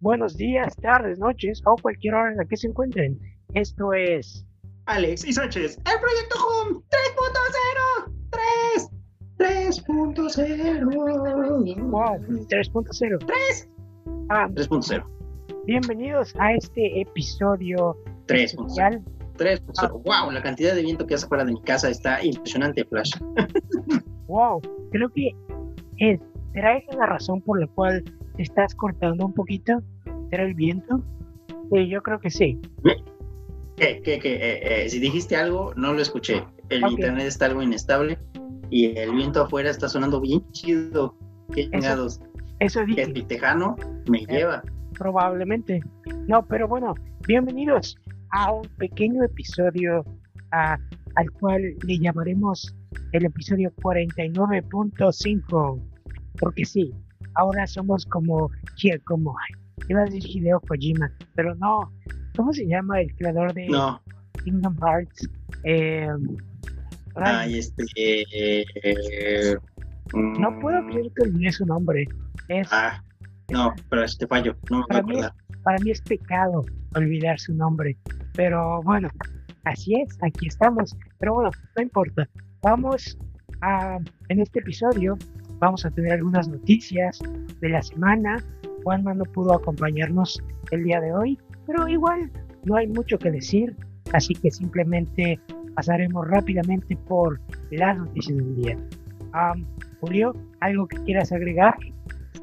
buenos días, tardes, noches o cualquier hora en la que se encuentren. Esto es Alex y Sánchez, el proyecto Home 3.0. 3. 3.0. Wow, 3.0. 3. Ah, 3.0. bienvenidos a este episodio 3.0. especial. 3.0. Wow, la cantidad de viento que hace fuera de mi casa está impresionante, Flash. Wow, creo que es, ¿será esa la razón por la cual te estás cortando un poquito? ¿Será el viento? Sí, yo creo que sí. ¿Qué, qué, qué? Eh, eh, si dijiste algo, no lo escuché. El internet está algo inestable y el viento afuera está sonando bien chido. Qué chingados. Eso Que dije. el tejano me lleva. Probablemente. No, pero bueno, bienvenidos a un pequeño episodio al cual le llamaremos el episodio 49.5. Porque sí, ahora somos como, como iba a decir Hideo Kojima, pero no. ¿Cómo se llama el creador de No, Kingdom Hearts? Eh, ay, ay, este. eh, eh, no puedo mm, creer que olvidé su nombre. Es, Ah, no, pero este fallo, no me Para mí es- acordar. para mí es pecado olvidar su nombre. Pero bueno, así es, aquí estamos. Pero bueno, no importa. Vamos a, en este episodio, vamos a tener algunas noticias de la semana. Juanma no pudo acompañarnos el día de hoy, pero igual no hay mucho que decir, así que simplemente pasaremos rápidamente por las noticias del día. Am, Julio, ¿algo que quieras agregar?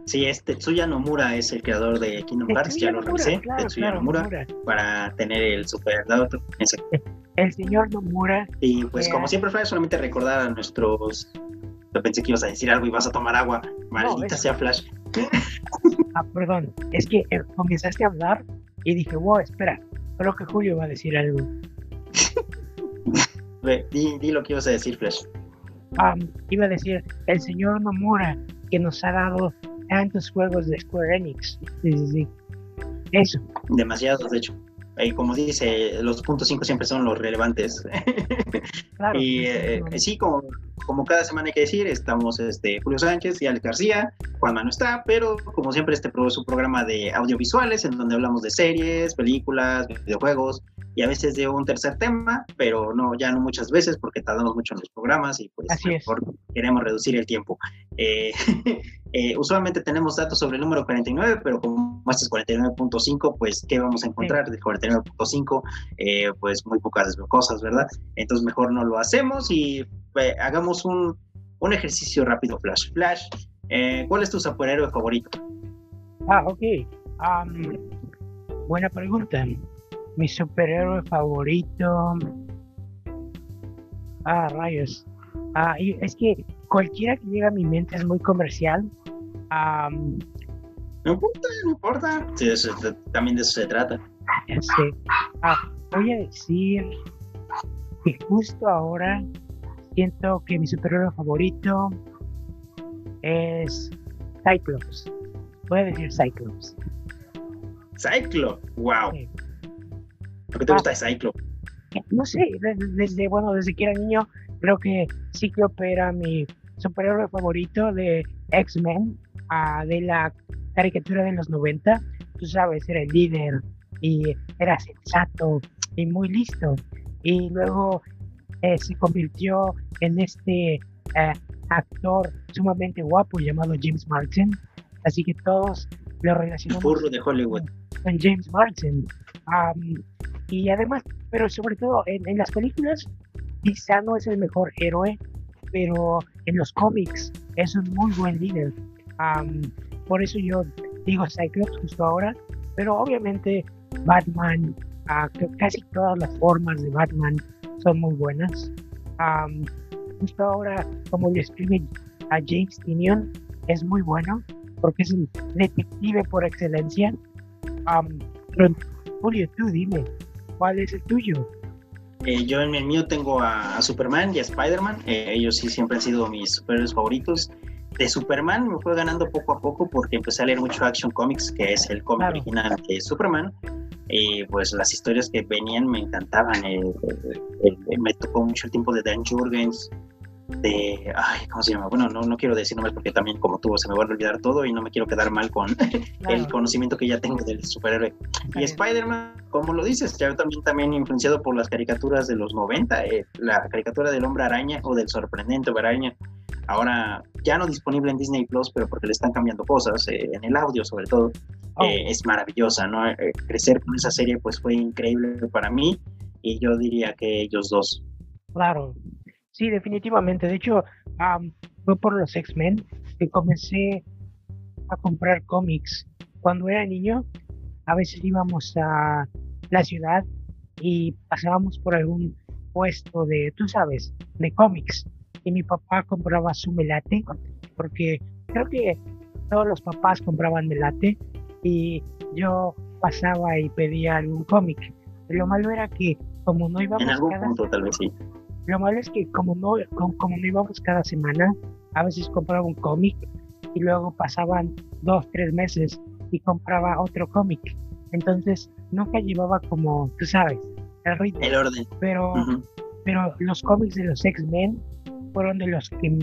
Sí, este Tetsuya Nomura es el creador de Kingdom Hearts, ya lo revisé. claro, Tetsuya claro, Nomura, Nomura. para tener el super dato. El señor Nomura Y pues, Ya. como siempre, Flash, solamente recordar a nuestros. Yo pensé que ibas a decir algo y vas a tomar agua. Maldita sea Flash. Ah, perdón, es que eh, comenzaste a hablar y dije, wow, espera, creo que Julio va a decir algo. Ve, di, di lo que ibas a decir, Flash. Iba a decir, el señor Nomura, que nos ha dado tantos juegos de Square Enix. Sí, sí, sí. Eso, Demasiados, de hecho. Y como dice, los puntos 5 siempre son los relevantes. claro. Y eh, eh, sí, como, como cada semana hay que decir, estamos este, Julio Sánchez y Alex García. Juanma no está, pero como siempre, este es un programa de audiovisuales en donde hablamos de series, películas, videojuegos y a veces de un tercer tema, pero no, ya no muchas veces porque tardamos mucho en los programas y pues Así es. mejor queremos reducir el tiempo. Eh, eh, usualmente tenemos datos sobre el número 49, pero como este es 49.5, pues ¿qué vamos a encontrar del 49.5? Eh, pues muy pocas cosas, ¿verdad? Entonces mejor no lo hacemos y hagamos un, un ejercicio rápido, Flash. Flash, ¿cuál es tu superhéroe favorito? Ah, ok. Buena pregunta. Mi superhéroe favorito. Ah, rayos. Ah, y es que cualquiera que llega a mi mente es muy comercial. Am, No importa, no importa. Sí, eso- también de eso se trata. Sé. Ah, voy a decir que justo ahora siento que mi superhéroe favorito es Cyclops. Voy a decir Cyclops. Cyclo, wow. Sí. ¿Por qué te Ah. gusta Cyclo? No sé, desde, bueno, desde que era niño, creo que Cíclope era mi superhéroe favorito de X-Men, de la caricatura de los 90. Tú sabes, era el líder y era sensato y muy listo. Y luego eh, se convirtió en este eh, actor sumamente guapo llamado James Marsden. Así que todos lo El relacionamos furro de Hollywood. con James Marsden. Am, y además, pero sobre todo en, las películas, quizá no es el mejor héroe, pero en los cómics es un muy buen líder. Am, por eso yo digo Cyclops justo ahora, pero obviamente Batman, que casi todas las formas de Batman son muy buenas. Am, justo ahora, como le escribe a James Tinion, es muy bueno porque es un detective por excelencia. Am, pero, Julio, tú dime, ¿cuál es el tuyo? Eh, yo en el mío tengo a, a Superman y a Spider-Man. Eh, ellos sí siempre han sido mis superhéroes favoritos. De Superman me fue ganando poco a poco porque empecé a leer mucho Action Comics, que es el cómic Claro. original de Superman. Y pues las historias que venían me encantaban. Eh, eh, eh, me tocó mucho el tiempo de Dan Jurgens. De, ay, ¿cómo se llama? Bueno, no, no quiero decir nombres porque también como tú se me va a olvidar todo y no me quiero quedar mal con el conocimiento que ya tengo del superhéroe. Y Spider-Man, como lo dices, ya también, también influenciado por las caricaturas de los 90, eh, la caricatura del hombre araña o del sorprendente hombre araña, ahora ya no disponible en Disney Plus, pero porque le están cambiando cosas, eh, en el audio sobre todo, oh. eh, es maravillosa, ¿no? crecer con esa serie pues fue increíble para mí y yo diría que ellos dos. Claro, Sí, definitivamente. De hecho, fue por los X-Men que comencé a comprar cómics. Cuando era niño, a veces íbamos a la ciudad y pasábamos por algún puesto de, tú sabes, de cómics. Y mi papá compraba su melate, porque creo que todos los papás compraban melate y yo pasaba y pedía algún cómic. Lo malo era que como no íbamos en algún punto tal vez sí lo malo es que como no, como, no íbamos cada semana, a veces compraba un cómic y luego pasaban dos, tres meses y compraba otro cómic. Entonces nunca llevaba como, tú sabes, el ritmo. El orden. Pero, pero los cómics de los X-Men fueron de los que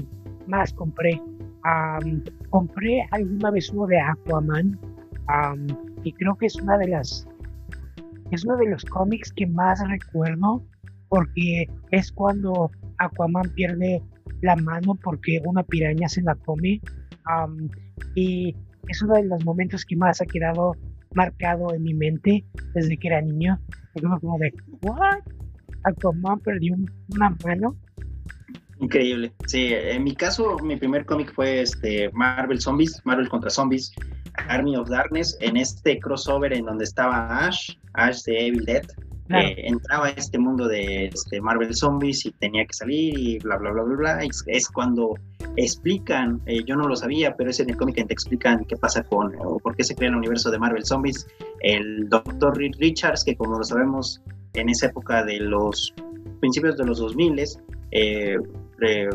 más compré. compré alguna vez uno de Aquaman y creo que es una de las es uno de los cómics que más recuerdo porque es cuando Aquaman pierde la mano porque una piraña se la come y es uno de los momentos que más ha quedado marcado en mi mente desde que era niño. como de, ¿what? Aquaman perdió una mano. Increíble. Sí, en mi caso, mi primer cómic fue este Marvel Zombies, Marvel contra Zombies, Army of Darkness, en este crossover en donde estaba Ash, Ash de Evil Dead, entraba a este mundo de este, Marvel Zombies y tenía que salir y bla, bla, bla, bla, bla. Es, cuando explican, eh, yo no lo sabía, pero es en el cómic que te explican qué pasa con, o por qué se crea el universo de Marvel Zombies. El Reed Richards, que como lo sabemos, en esa época de los principios de los 2000, eh, eh,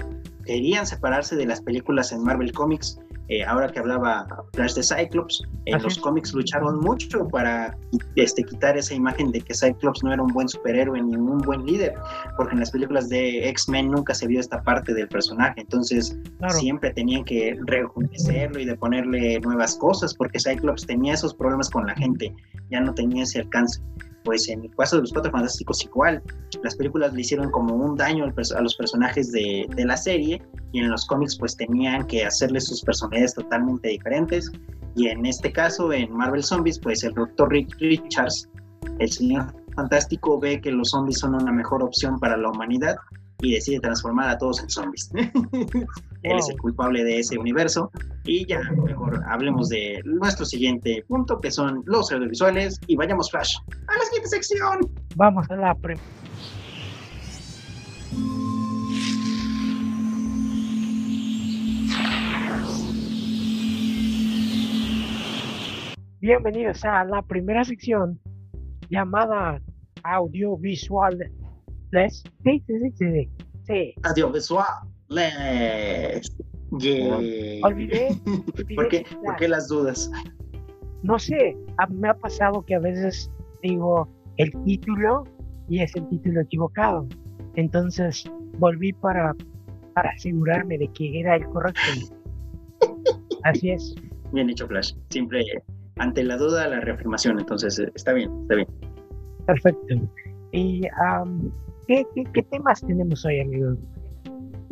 querían separarse de las películas en Marvel Comics eh, ahora que hablaba Flash de Cyclops, en los cómics lucharon mucho para este, quitar esa imagen de que Cyclops no era un buen superhéroe ni un buen líder, porque en las películas de X-Men nunca se vio esta parte del personaje, entonces siempre tenían que rejuvenecerlo y de ponerle nuevas cosas, porque Cyclops tenía esos problemas con la gente, ya no tenía ese alcance pues en el caso de los Cuatro Fantásticos igual, las películas le hicieron como un daño a los personajes de, de, la serie y en los cómics pues tenían que hacerles sus personalidades totalmente diferentes. Y en este caso en Marvel Zombies pues el doctor Rick Richards, el señor fantástico ve que los zombies son una mejor opción para la humanidad y decide transformar a todos en zombies. Él es el culpable de ese universo. Y ya, mejor hablemos de nuestro siguiente punto, que son los audiovisuales. Y vayamos, Flash, a la siguiente sección. Vamos a la pre Bienvenidos a la primera sección llamada audiovisual Les. Sí, sí, sí, sí. sí. Les. Olvidé. ¿Por, qué, ¿Por qué las dudas? No sé, me ha pasado que a veces digo el título y es el título equivocado. Entonces volví para, para asegurarme de que era el correcto. Así es. Bien hecho, Flash. Siempre ante la duda, la reafirmación. Entonces, eh, está bien, está bien. Perfecto. ¿Y ¿qué, temas tenemos hoy, amigo?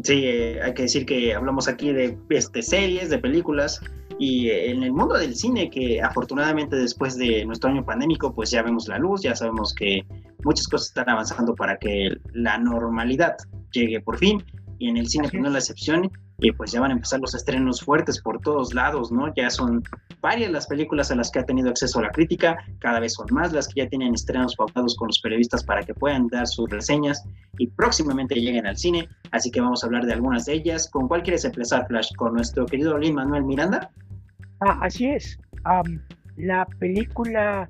Sí, eh, hay que decir que hablamos aquí de este, series, de películas y eh, en el mundo del cine que afortunadamente después de nuestro año pandémico pues ya vemos la luz, ya sabemos que muchas cosas están avanzando para que la normalidad llegue por fin y en el cine pues no es la excepción y pues ya van a empezar los estrenos fuertes por todos lados, ¿no? Ya son varias las películas a las que ha tenido acceso la crítica, cada vez son más las que ya tienen estrenos pautados con los periodistas para que puedan dar sus reseñas y próximamente lleguen al cine, así que vamos a hablar de algunas de ellas. ¿Con cuál quieres empezar, Flash? ¿Con nuestro querido Lin Manuel Miranda? Ah, así es. la película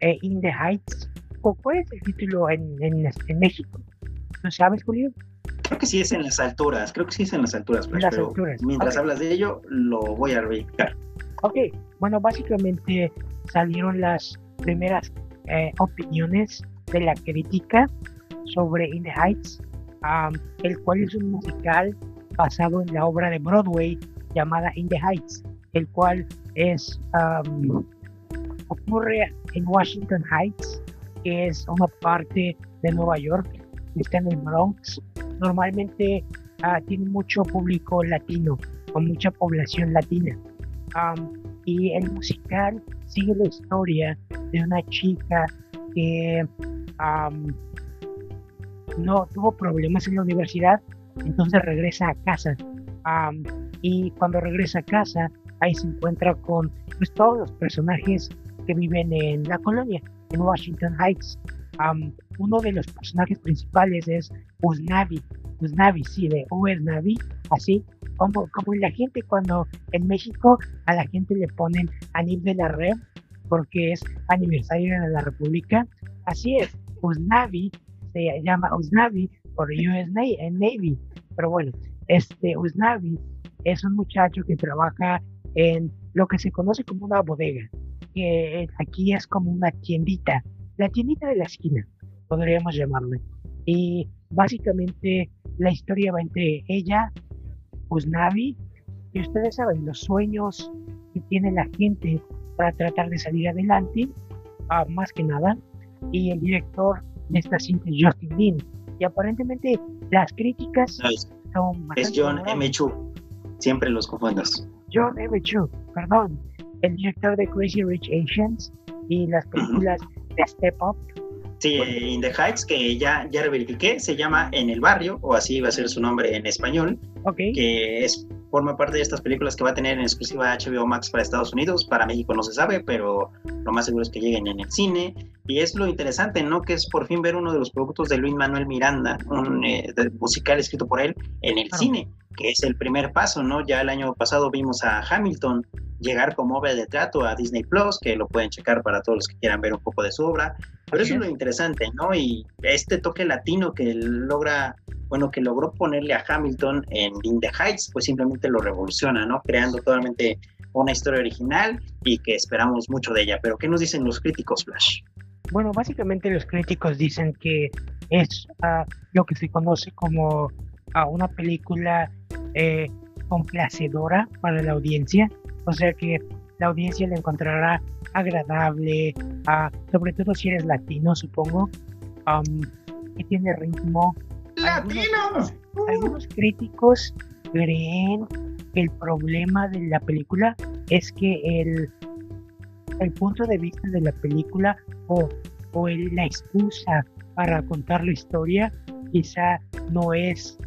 eh, In the Heights, ¿cuál es el título en, en México? ¿No sabes, Julio? Creo que sí es en las alturas, creo que sí es en las alturas, pero mientras hablas de ello, lo voy a verificar. Ok, bueno, básicamente salieron las primeras eh, opiniones de la crítica sobre In the Heights el cual es un musical basado en la obra de Broadway llamada In the Heights, el cual es ocurre en Washington Heights, que es una parte de Nueva York, está en el Bronx. Normalmente uh, tiene mucho público latino, con mucha población latina. y el musical sigue la historia de una chica que no tuvo problemas en la universidad, entonces regresa a casa. y cuando regresa a casa, ahí se encuentra con pues, todos los personajes que viven en la colonia, en Washington Heights. Uno de los personajes principales es Usnavi, Usnavi, sí, de Usnavi, así como, como la gente cuando en México a la gente le ponen Anil de la Red porque es aniversario de la República. Así es, Usnavi se llama Usnavi por US Navy, pero bueno, este Usnavi es un muchacho que trabaja en lo que se conoce como una bodega, que aquí es como una tiendita, la tiendita de la esquina, podríamos llamarle. Y básicamente la historia va entre ella, Usnavi, y ustedes saben los sueños que tiene la gente para tratar de salir adelante, ah, más que nada, y el director de esta cinta es Justin Lin. Y aparentemente las críticas son Es John M. Chu, siempre los confundas. John M. Chu, perdón, el director de Crazy Rich Asians y las películas de Up. Sí, In the Heights, que ya, ya verifiqué, se llama En el Barrio, o así va a ser su nombre en español, okay. que es forma parte de estas películas que va a tener en exclusiva HBO Max para Estados Unidos. Para México no se sabe, pero lo más seguro es que lleguen en el cine. Y es lo interesante, ¿no? Que es por fin ver uno de los productos de Luis Manuel Miranda, un eh, musical escrito por él, en el cine, que es el primer paso, ¿no? Ya el año pasado vimos a Hamilton llegar como obra de trato a Disney Plus, que lo pueden checar para todos los que quieran ver un poco de su obra. Pero eso es lo interesante, ¿no? Y este toque latino que logra bueno, que logró ponerle a Hamilton en In the Heights, pues simplemente lo revoluciona, ¿no? Creando totalmente una historia original y que esperamos mucho de ella. Pero, ¿qué nos dicen los críticos, Flash? Bueno, básicamente los críticos dicen que es uh, lo que se conoce como uh, una película eh, complacedora para la audiencia, o sea que la audiencia la encontrará agradable, uh, sobre todo si eres latino, supongo, um, que tiene ritmo, ¡Latinos! Algunos, críticos creen que el problema de la película es que el, el punto de vista de la película o, o la excusa para contar la historia quizá no es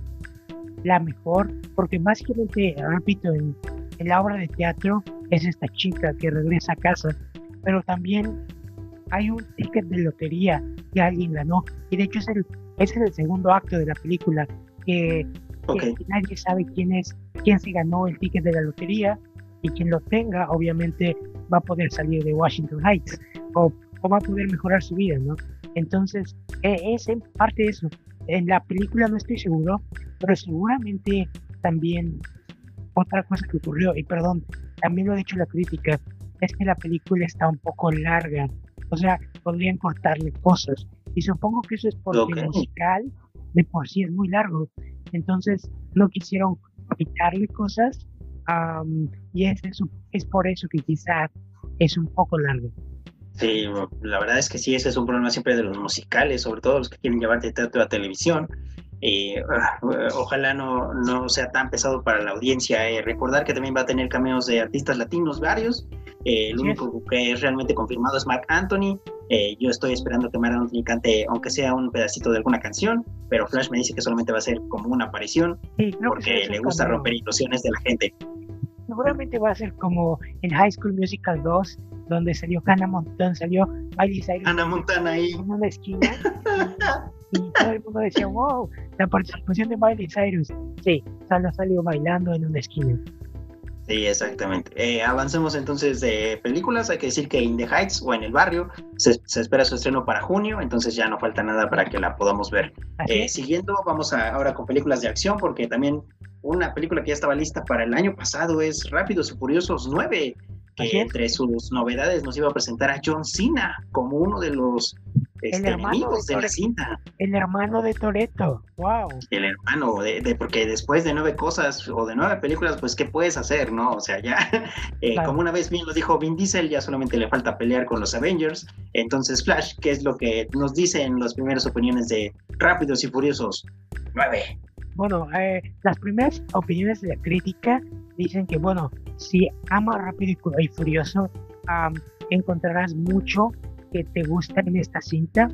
la mejor, porque básicamente, repito, en, en, la obra de teatro es esta chica que regresa a casa, pero también hay un ticket de lotería que alguien ganó, y de hecho es el ese es el segundo acto de la película, que, nadie sabe quién es, quién se ganó el ticket de la lotería y quien lo tenga, obviamente va a poder salir de Washington Heights o, va a poder mejorar su vida, ¿no? Entonces, e, es en parte eso. En la película no estoy seguro, pero seguramente también otra cosa que ocurrió, y perdón, también lo ha dicho la crítica, es que la película está un poco larga. O sea, podrían cortarle cosas. Y supongo que eso es porque el musical de por sí es muy largo. Entonces no quisieron quitarle cosas y es, es por eso que quizá es un poco largo. Sí, la verdad es que sí, ese es un problema siempre de los musicales, sobre todo los que quieren llevarte teatro a televisión. Ah, ojalá no, no sea tan pesado para la audiencia. Eh, recordar que también va a tener cameos de artistas latinos varios. Eh, el único que es realmente confirmado es Mark Anthony. Eh, yo estoy esperando que Mark Anthony cante, aunque sea un pedacito de alguna canción, pero Flash me dice que solamente va a ser como una aparición, porque le gusta romper ilusiones de la gente. Seguramente va a ser como en High School Musical 2, donde salió Hannah Montana, salió Miley Cyrus. Hannah Montana ahí. En una esquina. y, todo el mundo decía, wow, la participación de Miley Cyrus. Sí, solo salió bailando en una esquina. Sí, exactamente. Eh, avancemos entonces de películas. Hay que decir que In the Heights o En el Barrio se, espera su estreno para junio, entonces ya no falta nada para que la podamos ver. Eh, siguiendo, vamos a, ahora con películas de acción, porque también una película que ya estaba lista para el año pasado es Rápidos y Furiosos 9, que entre sus novedades nos iba a presentar a John Cena como uno de los este, enemigos de, la cinta. El hermano de Toreto, wow. El hermano, de, porque después de nueve cosas o de nueve películas, pues, ¿qué puedes hacer, no? O sea, ya, eh, como una vez bien lo dijo Vin Diesel, ya solamente le falta pelear con los Avengers. Entonces, Flash, ¿qué es lo que nos dice en las primeras opiniones de Rápidos y Furiosos 9? Bueno, eh, las primeras opiniones de la crítica dicen que, bueno, si ama Rápido y Furioso, encontrarás mucho que te gusta en esta cinta.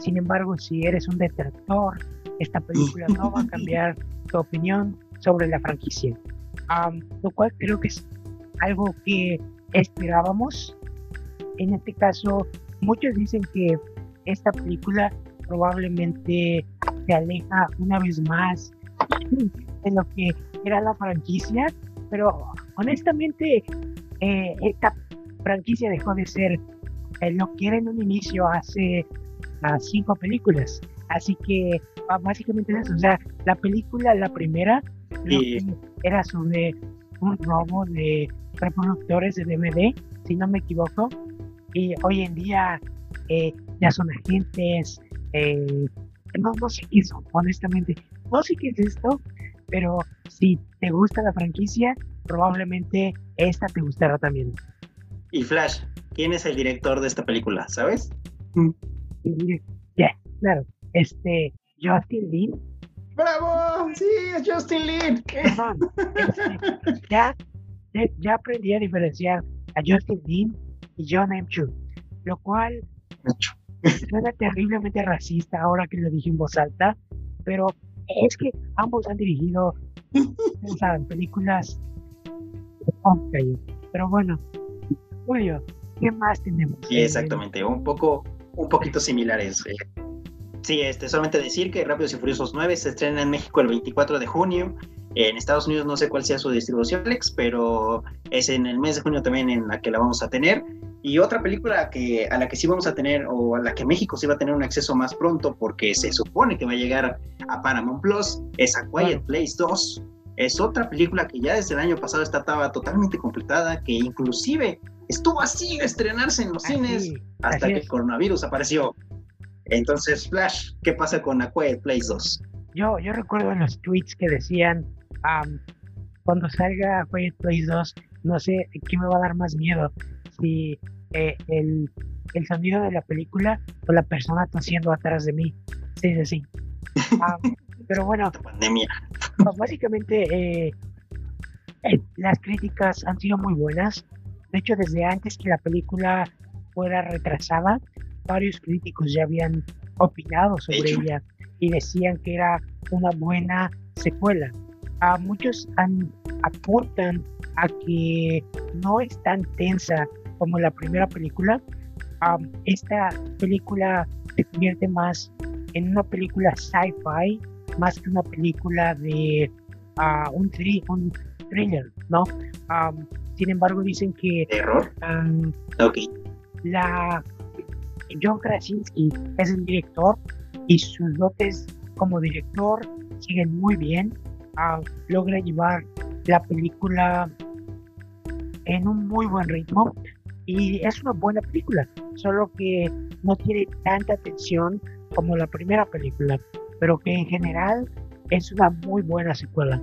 sin embargo, si eres un detractor, esta película no va a cambiar tu opinión sobre la franquicia. lo cual creo que es algo que esperábamos. En este caso, muchos dicen que esta película probablemente se aleja una vez más de lo que era la franquicia, pero honestamente eh, esta franquicia dejó de ser eh, lo que era en un inicio hace cinco películas. Así que básicamente eso. O sea, la película, la primera, era sobre un robo de reproductores de DVD, si no me equivoco. Y hoy en día eh, ya son agentes. No, no sé qué es, honestamente. No sé qué es esto, pero si te gusta la franquicia, probablemente esta te gustará también. Y Flash, ¿quién es el director de esta película? ¿Sabes? Ya, claro. Este, Justin Lin. ¡Bravo! Sí, es Justin Lin. Este, ya, ya aprendí a diferenciar a Justin Lin y John M. Chu, lo cual suena terriblemente racista ahora que lo dije en voz alta, pero es que ambos han dirigido películas pero bueno, Julio, ¿qué más tenemos? Sí, exactamente, un poco, un poquito similares. Eh. Sí, este, solamente decir que Rápidos y Furiosos 9 se estrena en México el 24 de junio. En Estados Unidos no sé cuál sea su distribución, Alex, pero es en el mes de junio también en la que la vamos a tener. Y otra película que, a la que sí vamos a tener, o a la que México sí va a tener un acceso más pronto, porque se supone que va a llegar a Paramount Plus, es A Quiet Place 2. Es otra película que ya desde el año pasado estaba totalmente completada, que inclusive estuvo así de estrenarse en los cines hasta que el coronavirus apareció. Entonces, Flash, ¿qué pasa con A Quiet Place 2? Yo, yo recuerdo en los tweets que decían, cuando salga Quiet Place 2, no sé qué me va a dar más miedo, si eh, el, el, sonido de la película o la persona tosiendo atrás de mí. Sí, sí, sí. pero bueno, pandemia. Pues, básicamente eh, eh, las críticas han sido muy buenas. De hecho, desde antes que la película fuera retrasada, varios críticos ya habían opinado sobre ella y decían que era una buena secuela. A muchos apuntan a que no es tan tensa como la primera película. esta película se convierte más en una película sci-fi más que una película de uh, un, un, thriller, ¿no? sin embargo, dicen que... ¿Terror? La, John Krasinski es el director y sus dotes como director siguen muy bien. Logra llevar la película en un muy buen ritmo y es una buena película, solo que no tiene tanta atención como la primera película pero que en general es una muy buena secuela.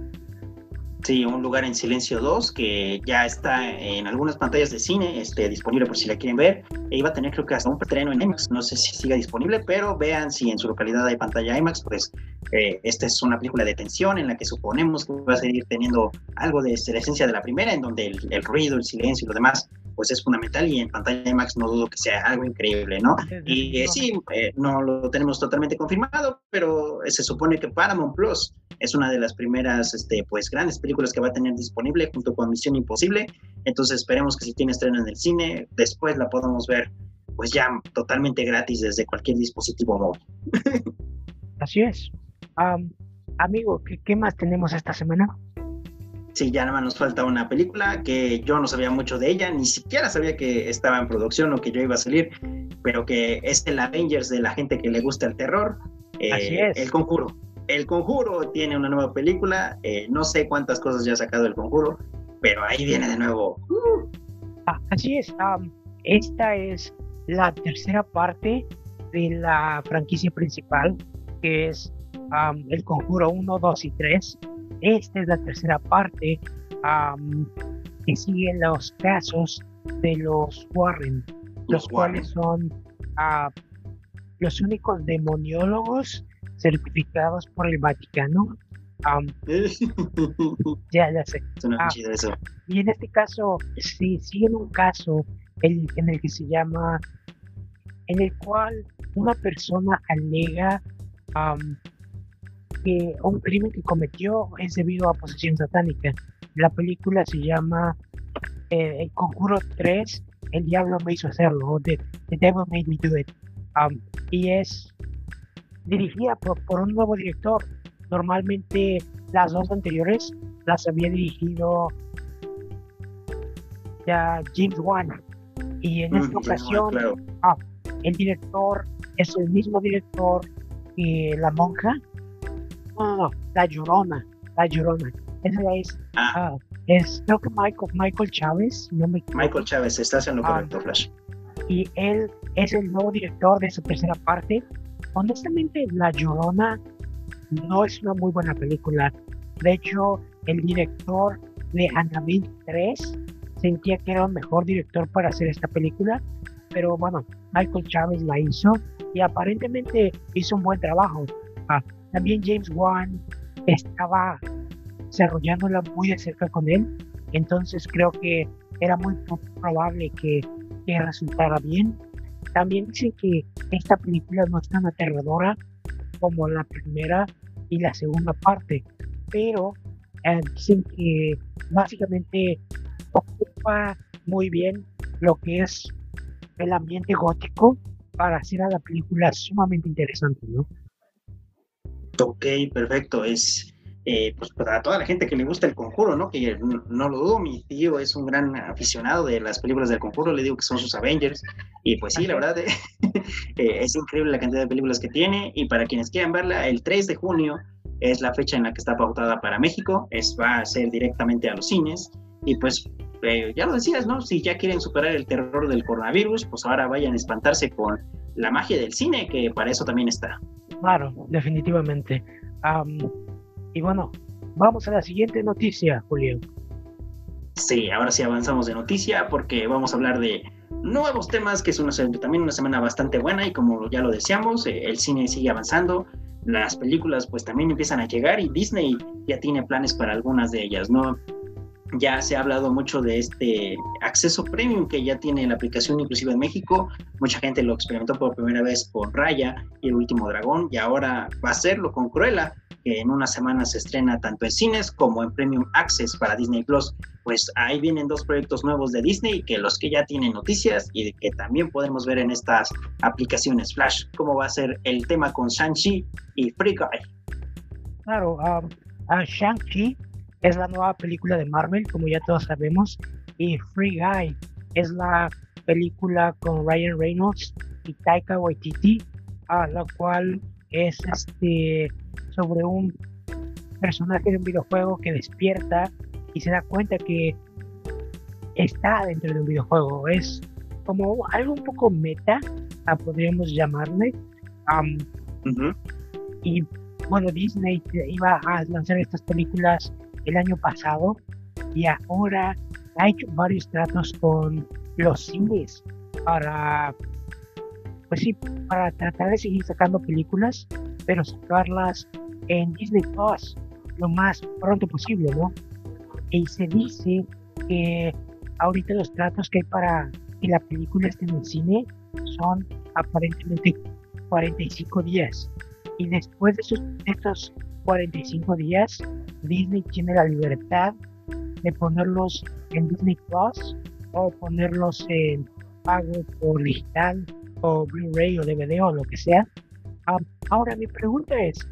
Sí, Un lugar en silencio 2, que ya está en algunas pantallas de cine, este, disponible por si la quieren ver. E iba a tener creo que hasta un pretreno en IMAX, no sé si siga disponible, pero vean si en su localidad hay pantalla IMAX, pues eh, esta es una película de tensión en la que suponemos que va a seguir teniendo algo de la esencia de la primera, en donde el, ruido, el silencio y lo demás pues es fundamental y en pantalla IMAX no dudo que sea algo increíble, ¿no? Y eh, sí, eh, no lo tenemos totalmente confirmado, pero se supone que Paramount Plus es una de las primeras, este, pues, grandes películas que va a tener disponible junto con Misión Imposible. Entonces esperemos que si tiene estreno en el cine, después la podamos ver, pues ya totalmente gratis desde cualquier dispositivo móvil. Así es. amigo, ¿qué, ¿qué, más tenemos esta semana? Sí, ya nada más nos falta una película que yo no sabía mucho de ella, ni siquiera sabía que estaba en producción o que yo iba a salir, pero que es el Avengers de la gente que le gusta el terror. Así eh, es. El Conjuro. El Conjuro tiene una nueva película. Eh, no sé cuántas cosas ya ha sacado El Conjuro, pero ahí viene de nuevo. Ah, así es. esta es la tercera parte de la franquicia principal, que es El Conjuro 1, 2 y 3. Esta es la tercera parte que sigue los casos de los Warren, los, cuales son uh, los únicos demoniólogos certificados por el Vaticano. ya, ya sé. Ah, eso. Y en este caso, sí, siguen un caso en, en el que se llama, en el cual una persona alega que un crimen que cometió es debido a posesión satánica. La película se llama eh, El Conjuro 3, El Diablo me hizo hacerlo, o The, Devil Made Me Do It. y es dirigida por, por, un nuevo director. Normalmente las dos anteriores las había dirigido ya James Wan. Y en esta mm, ocasión, ah, el director es el mismo director que La Monja. No, no, no, La Llorona. La Llorona. Esa es, ah. Ah, es creo que Michael, Michael Chávez. No me Michael Chávez, estás en lo correcto, Flash. Y él es el nuevo director de su tercera parte. Honestamente, La Llorona no es una muy buena película. De hecho, el director de Annabelle 3 sentía que era un mejor director para hacer esta película, pero bueno, Michael Chávez la hizo y aparentemente hizo un buen trabajo. Ah, también James Wan estaba desarrollándola muy de cerca con él, entonces creo que era muy probable que, que resultara bien. También dicen que esta película no es tan aterradora como la primera y la segunda parte, pero eh, dicen que básicamente ocupa muy bien lo que es el ambiente gótico para hacer a la película sumamente interesante, ¿no? Ok, perfecto. Es eh, pues para toda la gente que le gusta el conjuro, ¿no? Que no, lo dudo, mi tío es un gran aficionado de las películas del conjuro, le digo que son sus Avengers. Y pues sí, la verdad eh, es increíble la cantidad de películas que tiene. Y para quienes quieran verla, el 3 de junio es la fecha en la que está pautada para México, es, va a ser directamente a los cines. Y pues eh, ya lo decías, ¿no? Si ya quieren superar el terror del coronavirus, pues ahora vayan a espantarse con la magia del cine, que para eso también está. Claro, definitivamente. Y bueno, vamos a la siguiente noticia, Julio. Sí, ahora sí avanzamos de noticia porque vamos a hablar de nuevos temas, que es una, también una semana bastante buena y como ya lo decíamos, eh, el cine sigue avanzando, las películas pues también empiezan a llegar y Disney ya tiene planes para algunas de ellas, ¿no? ya se ha hablado mucho de este acceso premium que ya tiene la aplicación inclusive en México. Mucha gente lo experimentó por primera vez con Raya y el último dragón y ahora va a hacerlo con Cruella, que en una semana se estrena tanto en cines como en Premium Access para Disney Plus. Pues ahí vienen dos proyectos nuevos de Disney que los que ya tienen noticias y que también podemos ver en estas aplicaciones Flash. ¿Cómo va a ser el tema con Shang-Chi y Free Guy? Claro, um, Shang-Chi es la nueva película de Marvel, como ya todos sabemos, y Free Guy es la película con Ryan Reynolds y Taika Waititi, a la cual es este sobre un personaje de un videojuego que despierta y se da cuenta que está dentro de un videojuego. Es como algo un poco meta, podríamos llamarle. Y bueno, Disney iba a lanzar estas películas el año pasado y ahora ha hecho varios tratos con los cines para, pues sí, para tratar de seguir sacando películas, pero sacarlas en Disney Plus lo más pronto posible, ¿no? Y se dice que ahorita los tratos que hay para que la película esté en el cine son aparentemente 45 días. Y después de esos, estos 45 días, Disney tiene la libertad de ponerlos en Disney Plus o ponerlos en pago por digital o Blu-ray o DVD o lo que sea. Ah, ahora mi pregunta es,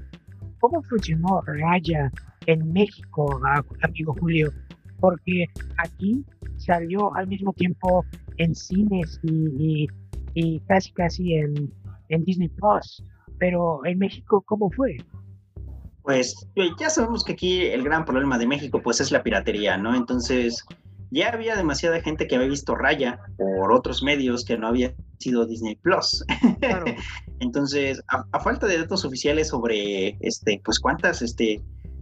¿cómo funcionó Raya en México, amigo Julio? Porque aquí salió al mismo tiempo en cines y, y casi casi en, en Disney Plus. Pero en México, ¿cómo fue? pues ya sabemos que aquí el gran problema de México pues es la piratería, ¿no? Entonces ya había demasiada gente que había visto Raya por otros medios que no había sido Disney Plus. Entonces, a, falta de datos oficiales sobre este, pues cuántas este,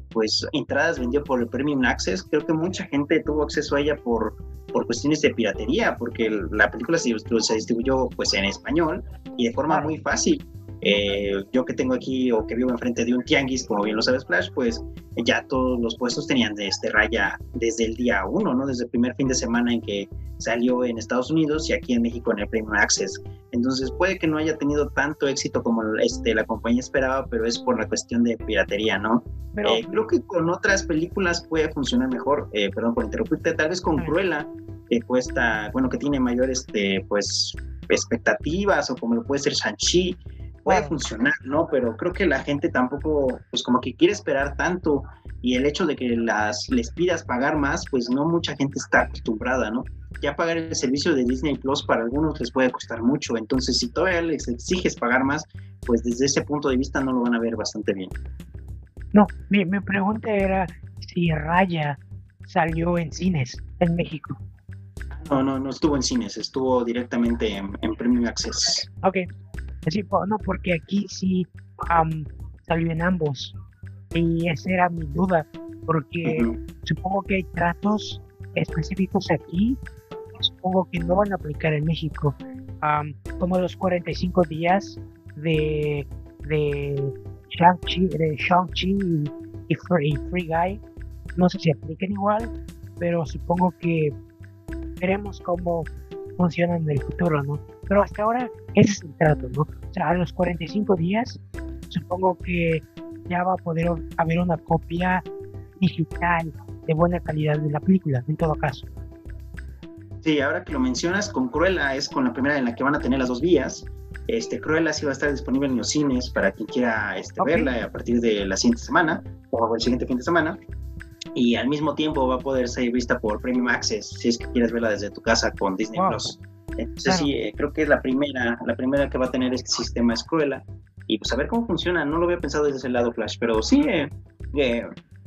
pues entradas vendió por el Premium Access, creo que mucha gente tuvo acceso a ella por, por cuestiones de piratería, porque la película se, se distribuyó pues en español y de forma muy fácil. Eh, yo que tengo aquí o que vivo enfrente de un tianguis, como bien lo sabe Splash, pues ya todos los puestos tenían de este raya desde el día uno, ¿no? Desde el primer fin de semana en que salió en Estados Unidos y aquí en México en el Premium Access. Entonces puede que no haya tenido tanto éxito como este, la compañía esperaba, pero es por la cuestión de piratería, ¿no? Pero, eh, creo que con otras películas puede funcionar mejor, eh, perdón por interrumpirte, tal vez con Cruella, que cuesta, bueno, que tiene mayor, este, pues, expectativas, o como lo puede ser Shang-Chi, puede funcionar, ¿no? Pero creo que la gente tampoco, pues como que quiere esperar tanto y el hecho de que las les pidas pagar más, pues no mucha gente está acostumbrada, ¿no? Ya pagar el servicio de Disney Plus para algunos les puede costar mucho, entonces si todavía les exiges pagar más, pues desde ese punto de vista no lo van a ver bastante bien. No, mi, mi pregunta era si Raya salió en cines en México. No, no, no estuvo en cines, estuvo directamente en, en Premium Access. Ok, Sí, no, porque aquí sí salió en ambos. Y esa era mi duda, porque supongo que hay tratos específicos aquí, supongo que no van a aplicar en México, como los 45 días de, de Shang-Chi Shang y, Free, Free Guy. No sé si apliquen igual, pero supongo que veremos cómo funcionan en el futuro, ¿no? Pero hasta ahora ese es el trato, ¿no? O sea, a los 45 días supongo que ya va a poder haber una copia digital de buena calidad de la película, en todo caso. Sí, ahora que lo mencionas, con Cruella es con la primera en la que van a tener las dos vías. Este, Cruella sí va a estar disponible en los cines para quien quiera este, verla a partir de la siguiente semana o el siguiente fin de semana. Y al mismo tiempo va a poder ser vista por Premium Access si es que quieres verla desde tu casa con Disney Plus. Entonces sí, eh, creo que es la primera, la primera que va a tener este sistema escuela y pues a ver cómo funciona. No lo había pensado desde ese lado Flash, pero sí, eh, eh,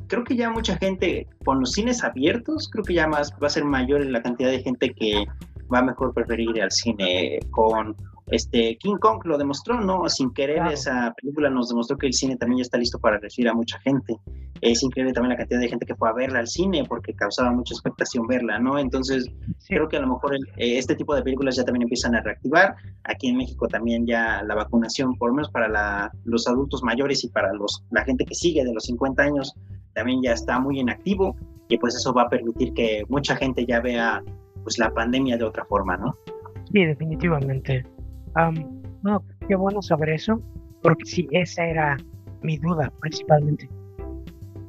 creo que ya mucha gente con los cines abiertos, creo que ya más va a ser mayor la cantidad de gente que va a mejor preferir ir al cine con este, King Kong lo demostró, ¿no? Sin querer, esa película nos demostró que el cine también ya está listo para recibir a mucha gente. Es increíble también la cantidad de gente que fue a verla al cine porque causaba mucha expectación verla, ¿no? Entonces, creo que a lo mejor eh, este tipo de películas ya también empiezan a reactivar. Aquí en México también ya la vacunación, por lo menos para los adultos mayores y para los, la gente que sigue de los 50 años, también ya está muy en activo y pues eso va a permitir que mucha gente ya vea pues la pandemia de otra forma, ¿no? Sí, definitivamente no, qué bueno saber eso, porque sí, esa era mi duda principalmente.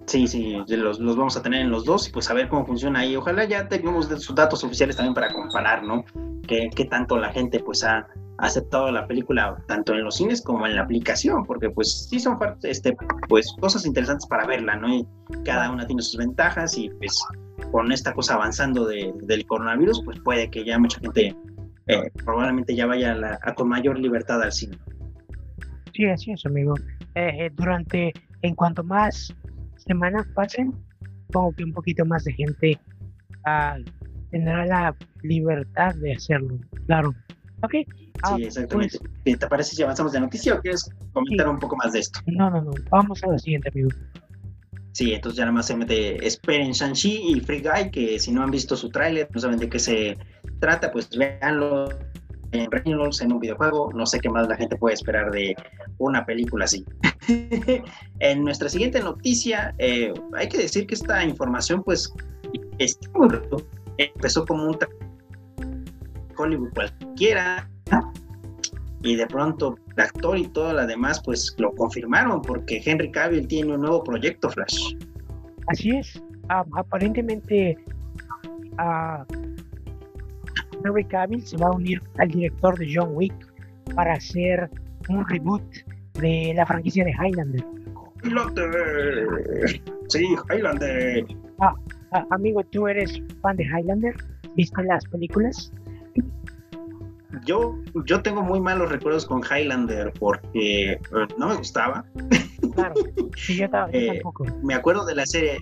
Sí, sí, los, los, vamos a tener en los dos y pues a ver cómo funciona ahí. Ojalá ya tengamos sus datos oficiales también para comparar, ¿no? Qué, qué tanto la gente pues ha, aceptado la película tanto en los cines como en la aplicación, porque pues sí son este, pues, cosas interesantes para verla, ¿no? Y cada una tiene sus ventajas y pues con esta cosa avanzando de, del coronavirus, pues puede que ya mucha gente eh, probablemente ya vaya a con mayor libertad al cine. Sí, así es, amigo. Eh, eh, durante, en cuanto más semanas pasen, supongo que un poquito más de gente ah, tendrá la libertad de hacerlo, claro. Ok. Ah, sí, exactamente. Pues ¿Te parece si avanzamos de noticia o quieres comentar un poco más de esto? No, no, no. Vamos a la siguiente, amigo. Sí, entonces ya nada más se mete, esperen Shang-Chi y Free Guy, que si no han visto su tráiler, no saben de qué se trata, pues véanlo en Reynolds, en un videojuego, no sé qué más la gente puede esperar de una película así. en nuestra siguiente noticia, eh, hay que decir que esta información, pues, empezó como un Hollywood cualquiera, y de pronto el actor y todo lo demás pues lo confirmaron porque Henry Cavill tiene un nuevo proyecto Flash. Así es, aparentemente Henry Cavill se va a unir al director de John Wick para hacer un reboot de la franquicia de Highlander. Highlander. Sí, Highlander. Ah, ah, amigo, ¿tú eres fan de Highlander? ¿Viste las películas? Yo, yo tengo muy malos recuerdos con Highlander porque eh, no me gustaba. Claro, sí, yo, eh, tampoco. Me acuerdo de la serie,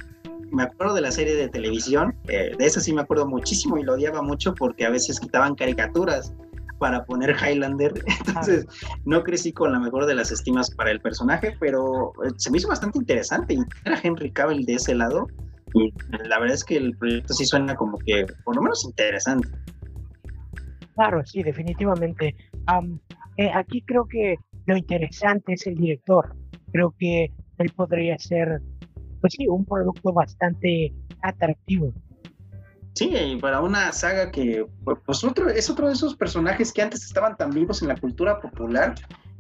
me acuerdo de la serie de televisión, eh, de esa sí me acuerdo muchísimo y lo odiaba mucho porque a veces quitaban caricaturas. para poner Highlander. Entonces, no crecí con la mejor de las estimas para el personaje, pero se me hizo bastante interesante y era Henry Cavill de ese lado. Y la verdad es que el proyecto sí suena como que, por lo menos, interesante. Claro, sí, definitivamente. Eh, aquí creo que lo interesante es el director. Creo que él podría ser, pues sí, un producto bastante atractivo. Sí, para una saga que pues otro, es otro de esos personajes que antes estaban tan vivos en la cultura popular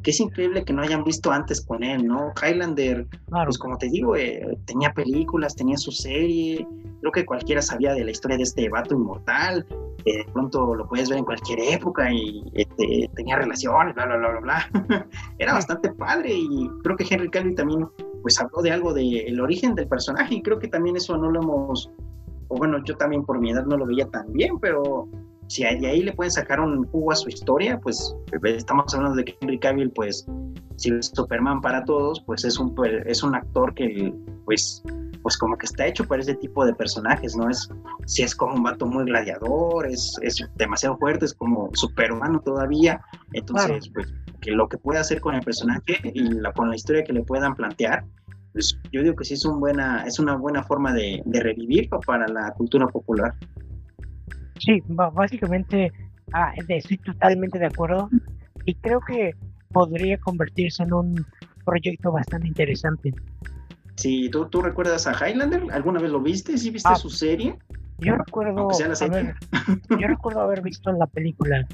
que es increíble que no hayan visto antes con él, ¿no? Highlander, pues como te digo, eh, tenía películas, tenía su serie, creo que cualquiera sabía de la historia de este vato inmortal, de pronto lo puedes ver en cualquier época y este, tenía relaciones, bla, bla, bla, bla, bla. Era bastante padre y creo que Henry Cavill también pues habló de algo del origen del personaje y creo que también eso no lo hemos o bueno, yo también por mi edad no lo veía tan bien, pero si de ahí le pueden sacar un jugo a su historia, pues estamos hablando de que Henry Cavill, pues si es Superman para todos, pues es un, es un actor que pues pues como que está hecho para ese tipo de personajes, ¿no? Es, si es como un vato muy gladiador, es, es demasiado fuerte, es como superhumano todavía, entonces, pues, que lo que puede hacer con el personaje y la, con la historia que le puedan plantear, pues yo digo que sí es, un buena, es una buena forma de, revivir para la cultura popular. Sí, básicamente ah, estoy totalmente de acuerdo y creo que podría convertirse en un proyecto bastante interesante. Sí, ¿tú, tú recuerdas a Highlander? ¿Alguna vez lo viste? ¿Sí viste ah, su serie? Yo recuerdo, haber, yo recuerdo haber visto la película.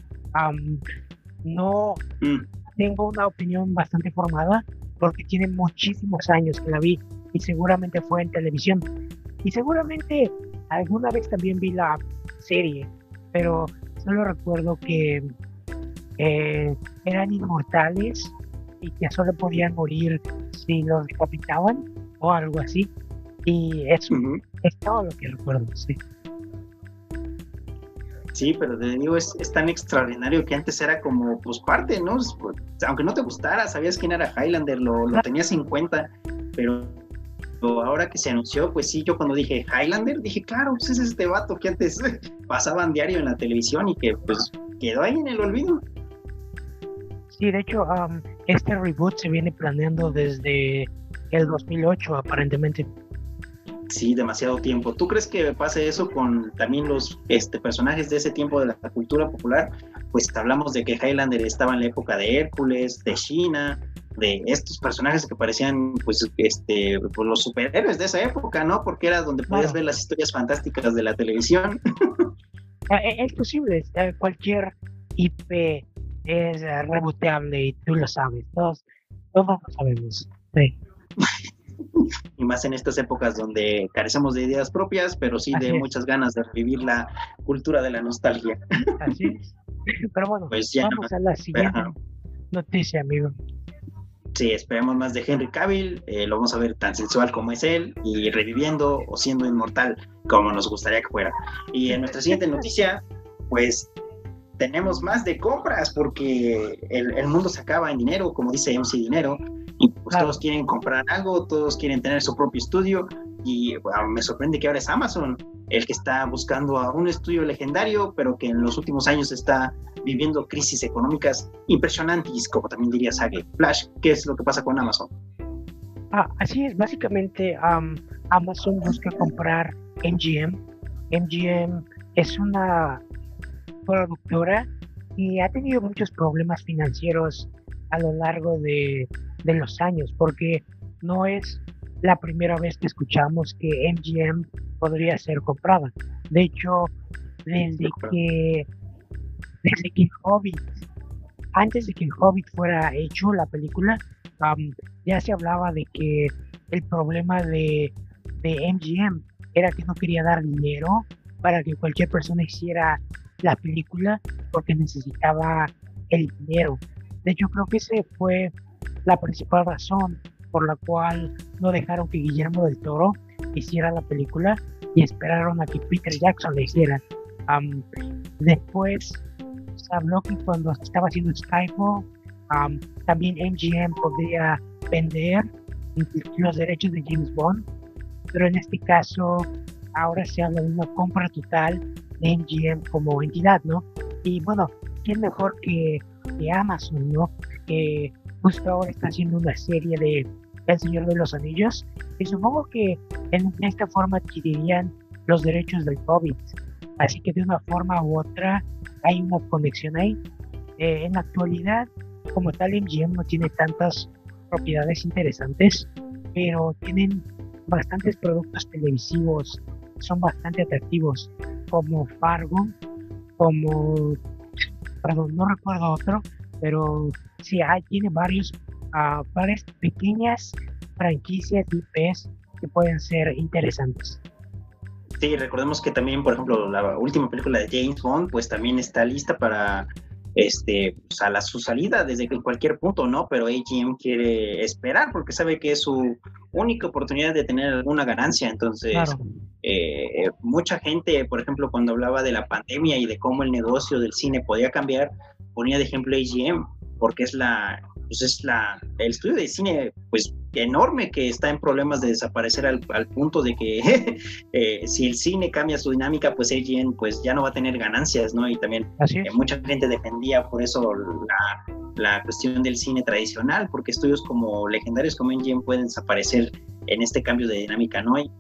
no mm. tengo una opinión bastante formada, porque tiene muchísimos años que la vi y seguramente fue en televisión. Y seguramente alguna vez también vi la serie, pero solo recuerdo que eh, eran inmortales y que solo podían morir si los decapitaban o algo así. Y eso es todo lo que recuerdo, sí. Sí, pero te digo, es, tan extraordinario que antes era como, pues parte, ¿no? Pues, aunque no te gustara, sabías quién era Highlander, lo, lo tenías en cuenta, pero ahora que se anunció, pues sí, yo cuando dije Highlander, dije, claro, pues es este vato que antes pasaban diario en la televisión y que pues quedó ahí en el olvido. Sí, de hecho, este reboot se viene planeando desde el 2008, aparentemente sí, demasiado tiempo. ¿Tú crees que pase eso con también los este, personajes de ese tiempo de la cultura popular? Pues hablamos de que Highlander estaba en la época de Hércules, de China, de estos personajes que parecían pues este pues, los superhéroes de esa época, ¿no? Porque era donde podías ver las historias fantásticas de la televisión. Ah, e, es posible, cualquier IP es reboteable y tú lo sabes, todos, todos lo sabemos. Sí. y más en estas épocas donde carecemos de ideas propias, pero sí de muchas ganas de revivir la cultura de la nostalgia. Así es. Pero bueno, pues vamos a la siguiente noticia, amigo. Sí, esperemos más de Henry Cavill, eh, lo vamos a ver tan sensual como es él y reviviendo o siendo inmortal como nos gustaría que fuera. Y en nuestra siguiente noticia, pues tenemos más de compras porque el, mundo se acaba en dinero, como dice MC Dinero, y pues todos quieren comprar algo, todos quieren tener su propio estudio y me sorprende que ahora es Amazon el que está buscando a un estudio legendario, pero que en los últimos años está viviendo crisis económicas impresionantes, como también diría Sage. Flash, ¿qué es lo que pasa con Amazon? Ah, así es, básicamente Amazon busca comprar MGM. MGM es una productora y ha tenido muchos problemas financieros a lo largo de, los años, porque no es la primera vez que escuchamos que MGM podría ser comprada. De hecho, desde que, desde que Hobbit, antes de que Hobbit fuera hecho la película, ya se hablaba de que el problema de, de MGM era que no quería dar dinero para que cualquier persona hiciera la película porque necesitaba el dinero. De hecho, creo que esa fue la principal razón por la cual no dejaron que Guillermo del Toro hiciera la película y esperaron a que Peter Jackson la hiciera. después se habló que cuando estaba haciendo Skyfall, también MGM podría vender los derechos de James Bond, pero en este caso ahora se habla de una compra total MGM como entidad, ¿no? Y bueno, quién mejor que, que Amazon, ¿no? Que justo ahora está haciendo una serie de El Señor de los Anillos y supongo que en esta forma adquirirían los derechos del COVID. Así que de una forma u otra hay una conexión ahí. Eh, en la actualidad, como tal, MGM no tiene tantas propiedades interesantes, pero tienen bastantes productos televisivos, son bastante atractivos, como Fargo, como, perdón, no recuerdo otro, pero sí, hay, tiene varios, uh, varias pequeñas franquicias IPs que pueden ser interesantes. Sí, recordemos que también, por ejemplo, la última película de James Bond, pues también está lista para este, pues, a la, su salida desde cualquier punto, ¿no? Pero AGM quiere esperar porque sabe que es su única oportunidad de tener alguna ganancia. Entonces, eh, mucha gente, por ejemplo, cuando hablaba de la pandemia y de cómo el negocio del cine podía cambiar, ponía de ejemplo AGM, porque es la, pues es la, el estudio de cine, pues enorme que está en problemas de desaparecer al, punto de que eh, si el cine cambia su dinámica, pues AGN pues ya no va a tener ganancias, ¿no? Y también eh, mucha gente defendía por eso la, la, cuestión del cine tradicional, porque estudios como legendarios como AGN pueden desaparecer en este cambio de dinámica, ¿no? Y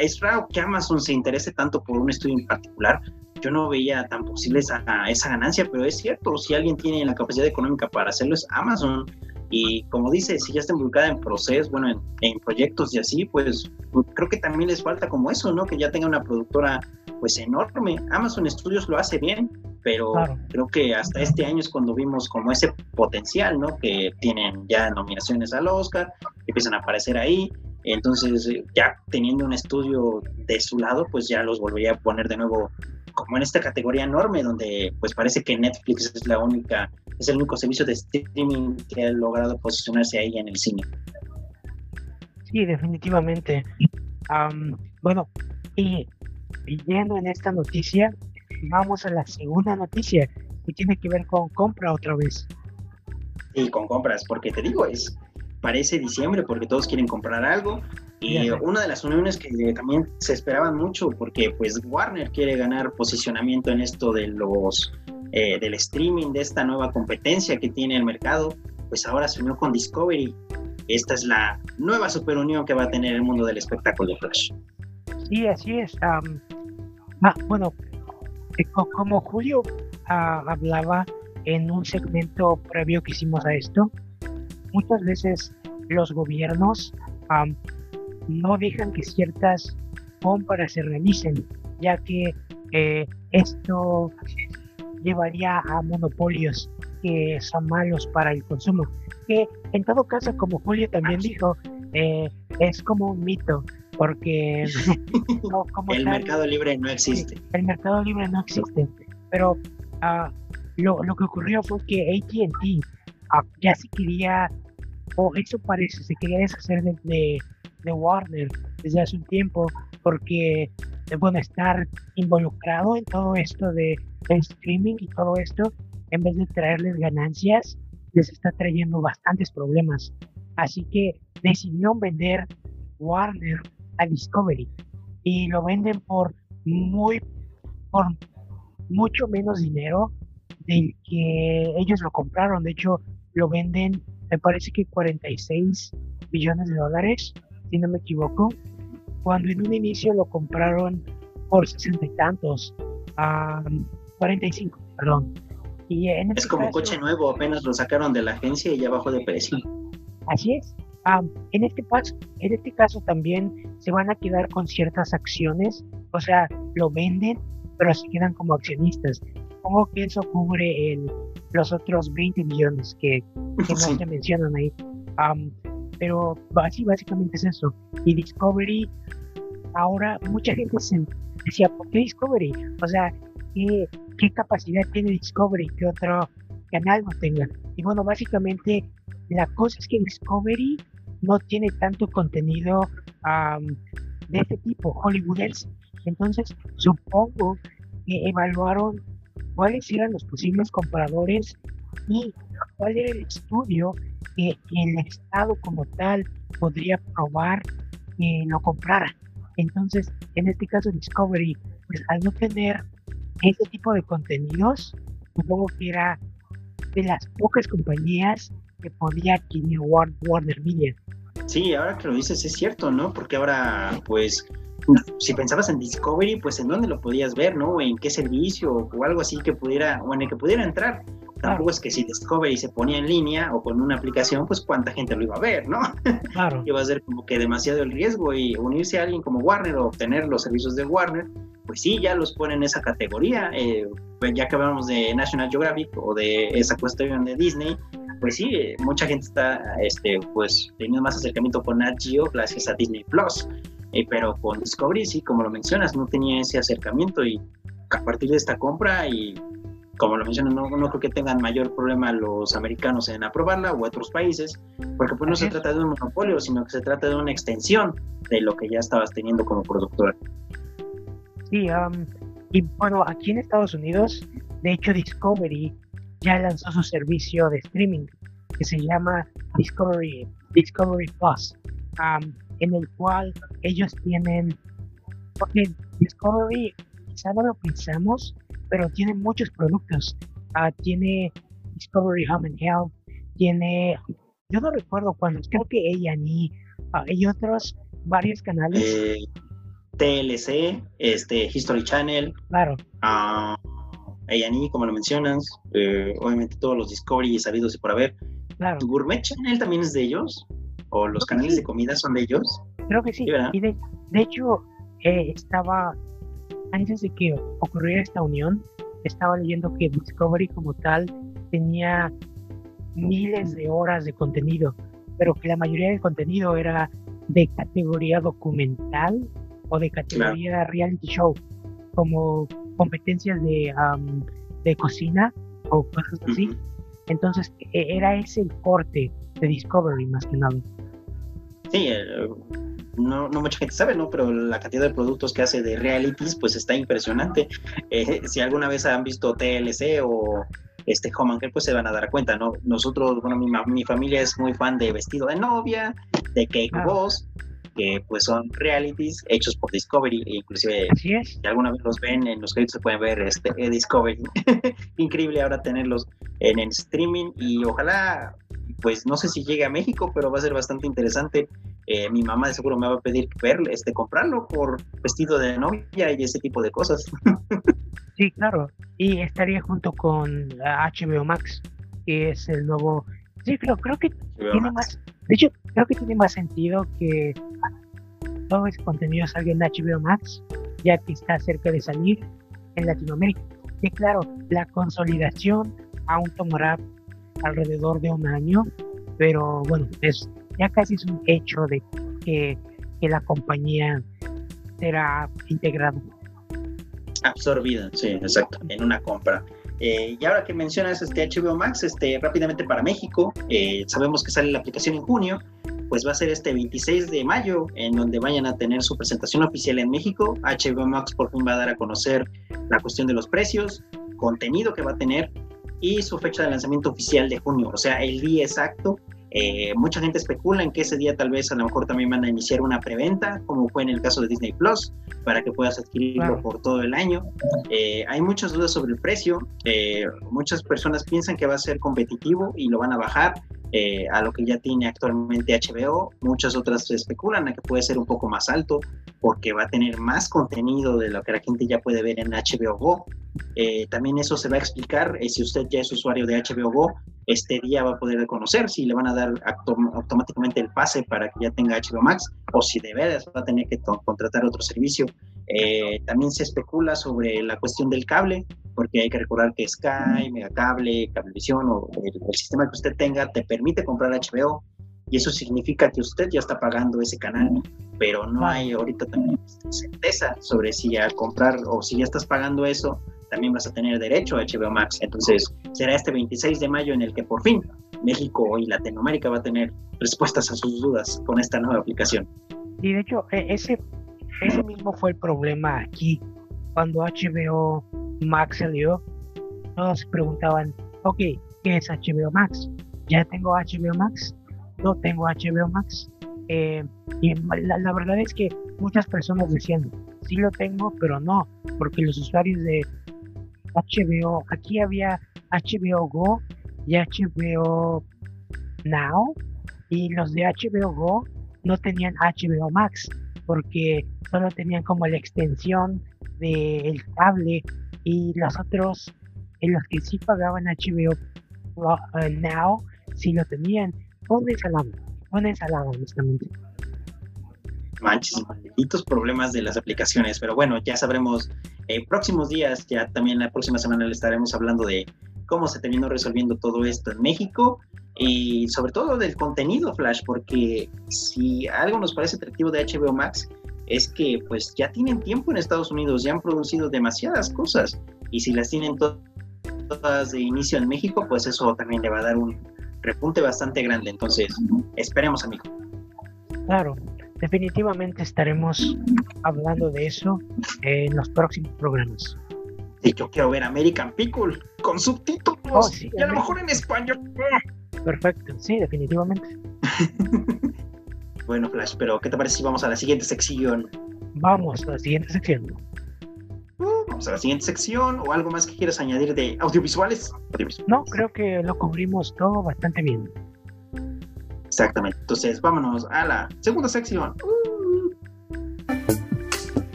es raro que Amazon se interese tanto por un estudio en particular. Yo no veía tan posible esa, esa ganancia, pero es cierto, si alguien tiene la capacidad económica para hacerlo es Amazon. Y como dice, si ya está involucrada en procesos, bueno, en, proyectos y así, pues, creo que también les falta como eso, ¿no? Que ya tenga una productora pues enorme. Amazon Studios lo hace bien, pero creo que hasta este año es cuando vimos como ese potencial, ¿no? Que tienen ya nominaciones al Oscar, empiezan a aparecer ahí. Entonces, ya teniendo un estudio de su lado, pues ya los volvería a poner de nuevo como en esta categoría enorme donde pues parece que Netflix es la única, es el único servicio de streaming que ha logrado posicionarse ahí en el cine. Sí, definitivamente. bueno, y, yendo en esta noticia, vamos a la segunda noticia que tiene que ver con compra otra vez. Sí, con compras, porque te digo, es parece diciembre porque todos quieren comprar algo, y una de las uniones que también se esperaban mucho, porque pues Warner quiere ganar posicionamiento en esto de los eh, del streaming, de esta nueva competencia que tiene el mercado, pues ahora se unió con Discovery. Esta es la nueva superunión que va a tener el mundo del espectáculo de Flash. Sí, así es. ah, bueno, eh, como Julio ah, hablaba en un segmento previo que hicimos a esto, muchas veces los gobiernos no dejan que ciertas compras se realicen, ya que eh, esto llevaría a monopolios que son malos para el consumo. Que en todo caso, como Julio también dijo, eh, es como un mito, porque el mercado libre no existe. El mercado libre no existe, pero uh, lo, lo, que ocurrió fue que ATT uh, ya se quería, o eso parece, se quería deshacer de de Warner desde hace un tiempo porque bueno estar involucrado en todo esto de, streaming y todo esto en vez de traerles ganancias les está trayendo bastantes problemas. Así que decidieron vender Warner a Discovery y lo venden por muy por mucho menos dinero del que ellos lo compraron. De hecho lo venden me parece que 46 millones de dólares si no me equivoco, cuando en un inicio lo compraron por sesenta y tantos, a 45, perdón. Y en este es como coche nuevo, apenas lo sacaron de la agencia y ya bajó de precio. Así es. en, este caso, en este caso también se van a quedar con ciertas acciones, o sea, lo venden, pero se quedan como accionistas. Supongo que eso cubre el, los otros 20 millones que, que no se mencionan ahí. Pero así básicamente es eso. Y Discovery, ahora mucha gente se decía, ¿por qué Discovery? O sea, ¿qué, qué capacidad tiene Discovery que otro canal no tenga? Y bueno, básicamente la cosa es que Discovery no tiene tanto contenido de este tipo, hollywoodense. Entonces, supongo que evaluaron cuáles eran los posibles compradores y cuál era el estudio que el Estado como tal podría probar que lo comprara. Entonces, en este caso Discovery, pues al no tener ese tipo de contenidos, supongo que era de las pocas compañías que podía adquirir Warner Media. Sí, ahora que lo dices es cierto, ¿no? Porque ahora, pues, si pensabas en Discovery, pues en dónde lo podías ver, ¿no? En qué servicio o algo así que pudiera, o en el que pudiera entrar. Tampoco es que si Discovery se ponía en línea o con una aplicación, pues cuánta gente lo iba a ver, ¿no? Claro. iba a ser como que demasiado el riesgo y unirse a alguien como Warner o obtener los servicios de Warner, pues sí, ya los ponen en esa categoría. Eh, pues ya que hablamos de National Geographic o de esa cuestión de Disney, pues sí, mucha gente está este, pues, teniendo más acercamiento con Nat Geo gracias a Disney Plus. Eh, pero con Discovery, sí, como lo mencionas, no tenía ese acercamiento y a partir de esta compra y como lo mencionas, no, no creo que tengan mayor problema los americanos en aprobarla o otros países, porque pues no se trata de un monopolio, sino que se trata de una extensión de lo que ya estabas teniendo como productor. Sí, y bueno, aquí en Estados Unidos, de hecho Discovery ya lanzó su servicio de streaming que se llama Discovery, Discovery Plus en el cual ellos tienen, porque Discovery quizá no lo pensamos, pero tiene muchos productos. Ah, tiene Discovery Home and Health, tiene, yo no recuerdo cuántos, creo que ella ni ah, hay otros varios canales. Eh, TLC, este, History Channel. Claro. Uh, como lo mencionas, eh, obviamente todos los Discovery sabidos y por haber. Claro. Gourmet Channel también es de ellos? O los canales de comida son de ellos. Creo que sí. y de, hecho, eh, estaba, antes de que ocurriera esta unión, estaba leyendo que Discovery como tal tenía miles de horas de contenido, pero que la mayoría del contenido era de categoría documental o de categoría reality show, como competencias de, de cocina o cosas así. Entonces, e, era ese el corte de Discovery más que nada sí, eh, no, no, mucha gente sabe, ¿no? Pero la cantidad de productos que hace de realities, pues está impresionante. Eh, si alguna vez han visto TLC o este Home and pues se van a dar cuenta, ¿no? Nosotros, bueno, mi, mi familia es muy fan de Vestido de Novia, de Cake Boss, que pues son realities hechos por Discovery, e inclusive si alguna vez los ven en los créditos se pueden ver este Discovery. Increíble ahora tenerlos en el streaming y ojalá pues no sé si llegue a México, pero va a ser bastante interesante. Eh, mi mamá de seguro me va a pedir ver, este, comprarlo por vestido de novia y ese tipo de cosas. sí, claro. Y estaría junto con HBO Max, que es el nuevo. Sí, creo, creo que tiene más. De hecho, creo que tiene más sentido que todo ese contenido salga en HBO Max, ya que está cerca de salir en Latinoamérica. Y claro, la consolidación aún tomará alrededor de un año, pero bueno, es ya casi es un hecho de que, la compañía será integrada. Absorbida, sí, exacto, en una compra. Eh, y ahora que mencionas este HBO Max, este, rápidamente para México, eh, sabemos que sale la aplicación en junio, pues va a ser este 26 de mayo, en donde vayan a tener su presentación oficial en México. HBO Max por fin va a dar a conocer la cuestión de los precios, contenido que va a tener y su fecha de lanzamiento oficial de junio, o sea, el día exacto. Eh, mucha gente especula en que ese día tal vez a lo mejor también van a iniciar una preventa, como fue en el caso de Disney Plus, para que puedas adquirirlo por todo el año. Eh, hay muchas dudas sobre el precio. Eh, muchas personas piensan que va a ser competitivo y lo van a bajar. A lo que ya tiene actualmente HBO. Muchas otras especulan a que puede ser un poco más alto porque va a tener más contenido de lo que la gente ya puede ver en HBO Go. Eh, también eso se va a explicar eh, si usted ya es usuario de HBO Go. Este día va a poder conocer si le van a dar automáticamente el pase para que ya tenga HBO Max o si de veras va a tener que contratar otro servicio. también se especula sobre la cuestión del cable, porque hay que recordar que Sky, Megacable, Cablevisión o el, el sistema que usted tenga te permite comprar HBO y eso significa que usted ya está pagando ese canal, pero no hay ahorita también certeza sobre si al comprar o si ya estás pagando eso, también vas a tener derecho a HBO Max. Entonces será este 26 de mayo en el que por fin México y Latinoamérica va a tener respuestas a sus dudas con esta nueva aplicación. Y de hecho, e, ese, ese mismo fue el problema aquí. Cuando HBO Max salió, todos se preguntaban, ok, ¿qué es HBO Max? ya tengo HBO Max, no tengo HBO Max. Eh, y la, verdad es que muchas personas decían, sí lo tengo, pero no, porque los usuarios de HBO, aquí había HBO Go y HBO Now y los de HBO Go no tenían HBO Max porque solo tenían como la extensión del cable y los otros en los que sí pagaban HBO uh, Now si lo tenían. Fue una ensalada una ensalada honestamente manches malditos problemas de las aplicaciones pero bueno ya sabremos en próximos días ya también la próxima semana le estaremos hablando de cómo se terminó resolviendo todo esto en México y sobre todo del contenido Flash, porque si algo nos parece atractivo de HBO Max es que pues ya tienen tiempo en Estados Unidos, ya han producido demasiadas cosas y si las tienen todas de inicio en México, pues eso también le va a dar un repunte bastante grande. Entonces, esperemos, amigo. Claro, definitivamente estaremos hablando de eso en los próximos programas. Sí, yo quiero ver American Pickle con subtítulos oh, y a lo mejor en español. Perfecto, sí, definitivamente. bueno, Flash, pero ¿qué te parece si vamos a la siguiente sección? Vamos a la siguiente sección. Uh, vamos a la siguiente sección o algo más que quieras añadir de audiovisuales. No, creo que lo cubrimos todo bastante bien. Exactamente. Entonces, vámonos a la segunda sección. Uh.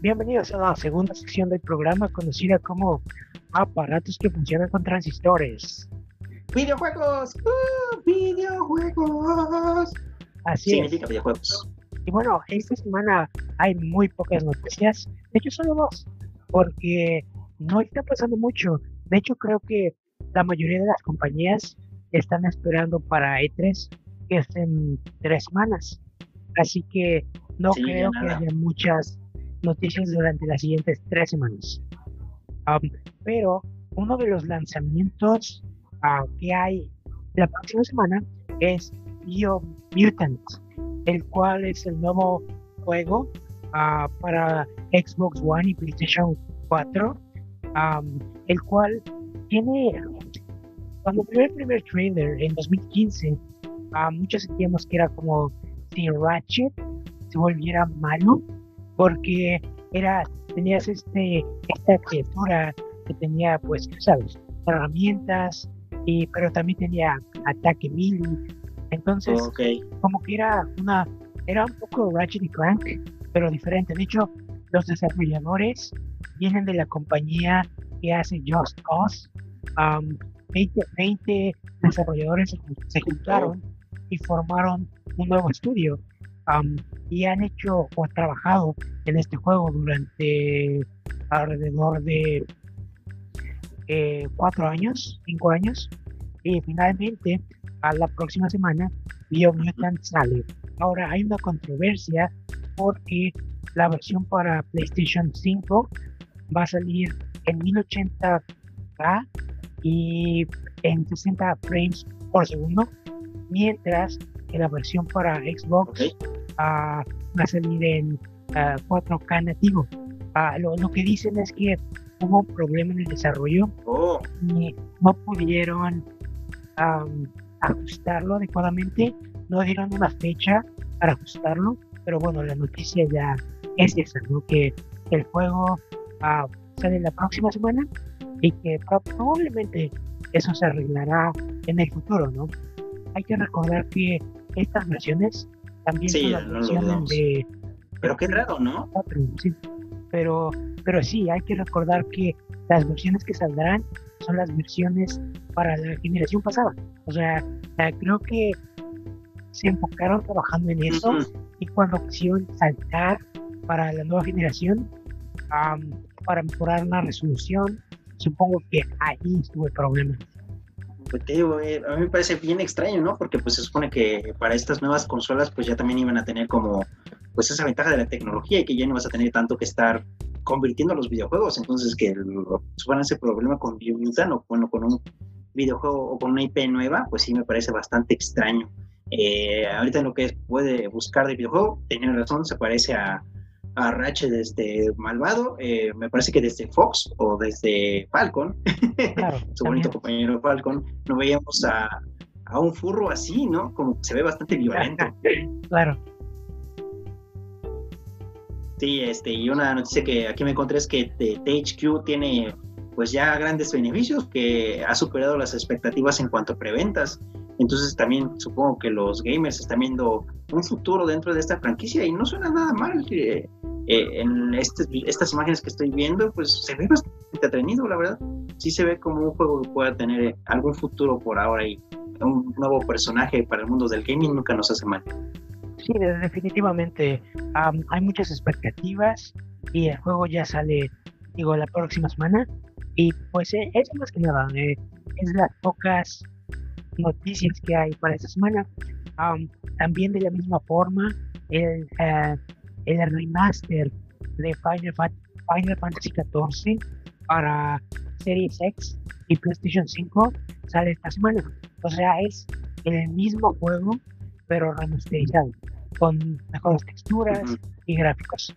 Bienvenidos a la segunda sección del programa conocida como aparatos que funcionan con transistores. Videojuegos, uh, videojuegos. Así Significa videojuegos. Y bueno, esta semana hay muy pocas noticias. De hecho, solo dos, porque no está pasando mucho. De hecho, creo que la mayoría de las compañías están esperando para E3, que es en tres semanas. Así que no creo que haya muchas noticias durante las siguientes tres semanas pero uno de los lanzamientos ah, que hay la próxima semana es Bio Mutant, el cual es el nuevo juego ah, para Xbox One y PlayStation 4, el cual tiene, cuando vio el primer trailer en 2015, uh, muchos sentíamos que era como si Ratchet se volviera malo, porque era tenías este, esta criatura que tenía, pues, sabes, herramientas, y, pero también tenía ataque mil Entonces, como que era una, era un poco Ratchet y Clank, pero diferente. De hecho, los desarrolladores vienen de la compañía que hace Just Cause. 20, desarrolladores se juntaron y formaron un nuevo estudio y han hecho o trabajado en este juego durante alrededor de eh, cuatro años, cinco años, y finalmente a la próxima semana Biomutant sale. Ahora hay una controversia porque la versión para PlayStation 5 va a salir en 1080p y en 60 frames por segundo, mientras que la versión para Xbox va a salir en 4K nativo. Lo, lo, que dicen es que hubo un problema en el desarrollo oh. y no pudieron ajustarlo adecuadamente, no dieron una fecha para ajustarlo, pero bueno, la noticia ya es esa, ¿no? que el juego uh, sale la próxima semana y que probablemente eso se arreglará en el futuro, ¿no? Hay que recordar que estas versiones también sí, son de... Pero qué raro, ¿no? Sí. Pero, pero sí, hay que recordar que las versiones que saldrán son las versiones para la generación pasada. O sea, creo que se enfocaron trabajando en eso y cuando quisieron saltar para la nueva generación para mejorar la resolución, supongo que ahí estuvo el problema pues te digo, eh, a mí me parece bien extraño, ¿no? Porque pues se supone que para estas nuevas consolas pues ya también iban a tener como pues esa ventaja de la tecnología y que ya no vas a tener tanto que estar convirtiendo los videojuegos, entonces que suban ese problema con Biomutant o bueno, con un videojuego o con una IP nueva, pues sí me parece bastante extraño. Eh, ahorita lo que puede buscar de videojuego, tenía razón, se parece a, a Ratchet desde Malvado, eh, me parece que desde Fox o desde Falcon, su bonito compañero Falcon, no veíamos a, a, un furro así, ¿no? Como que se ve bastante violento. claro. Sí, este, y una noticia que aquí me encontré es que THQ tiene pues ya grandes beneficios que ha superado las expectativas en cuanto a preventas. Entonces también supongo que los gamers están viendo un futuro dentro de esta franquicia y no suena nada mal. Eh, eh, en este, estas imágenes que estoy viendo, pues se ve bastante entretenido, la verdad. Sí se ve como un juego que pueda tener algún futuro por ahora y un nuevo personaje para el mundo del gaming nunca nos hace mal. Sí, definitivamente hay muchas expectativas y el juego ya sale, digo, la próxima semana. Y pues eh, es más que nada, eh, es las pocas noticias que hay para esta semana. también de la misma forma, el, uh, el remaster de Final, Final Fantasy XIV para Series X y PlayStation 5 sale esta semana. O sea, es el mismo juego, pero remasterizado, con mejores texturas y gráficos.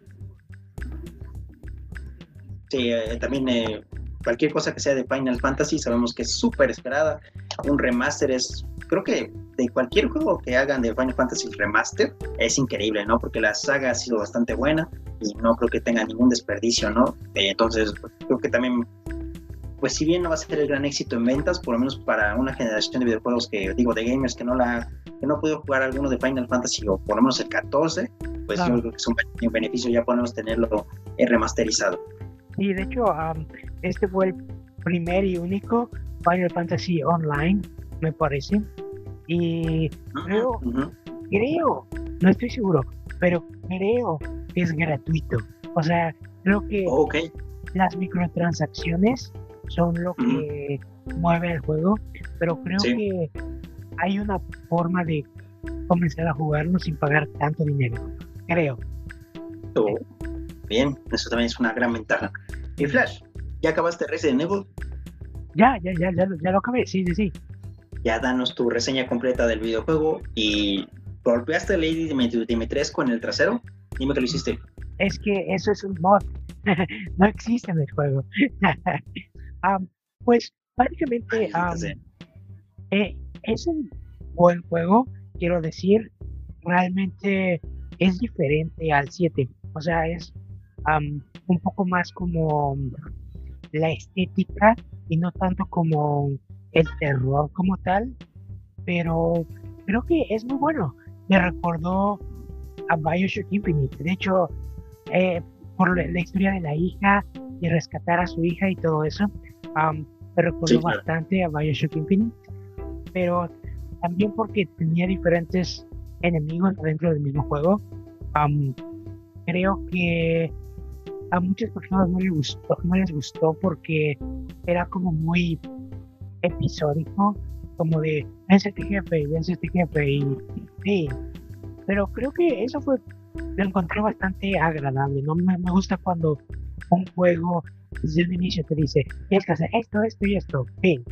Sí, eh, también eh, cualquier cosa que sea de Final Fantasy sabemos que es súper esperada. Un remaster es, creo que de cualquier juego que hagan de Final Fantasy Remaster es increíble, ¿no? Porque la saga ha sido bastante buena y no creo que tenga ningún desperdicio, ¿no? Eh, entonces, creo que también pues si bien no va a ser el gran éxito en ventas, por lo menos para una generación de videojuegos que digo de gamers que no la que no pudo jugar alguno de Final Fantasy o por lo menos el 14, pues yo creo que es un beneficio ya podemos tenerlo remasterizado. Sí, de hecho, este fue el primer y único Final Fantasy Online, me parece. Y creo, creo, no estoy seguro, pero creo que es gratuito. O sea, creo que las microtransacciones son lo que mueve el juego, pero creo que hay una forma de comenzar a jugarlo sin pagar tanto dinero, creo. Oh, bien, eso también es una gran ventaja. Y Flash, ¿ya acabaste Resident Evil? Ya, ya, ya, ya, ya lo acabé, sí, sí, sí. Ya danos tu reseña completa del videojuego y golpeaste a Lady Dimitrescu en el trasero. Dime que lo hiciste. Es que eso es un mod. no existe en el juego. pues básicamente eh, es un buen juego, quiero decir, realmente es diferente al 7, o sea, es un poco más como la estética y no tanto como el terror como tal, pero creo que es muy bueno. Me recordó a Bioshock Infinite, de hecho, eh, por la historia de la hija y rescatar a su hija y todo eso, me recordó bastante a Bioshock Infinite, pero también porque tenía diferentes enemigos dentro del mismo juego. creo que a muchas personas no les gustó, no les gustó porque era como muy episódico, como de vence este jefe, vence este jefe y sí. Pero creo que eso fue, lo encontré bastante agradable, ¿no? Me, me gusta cuando un juego desde el inicio te dice, tienes que hacer esto, esto y esto, fin.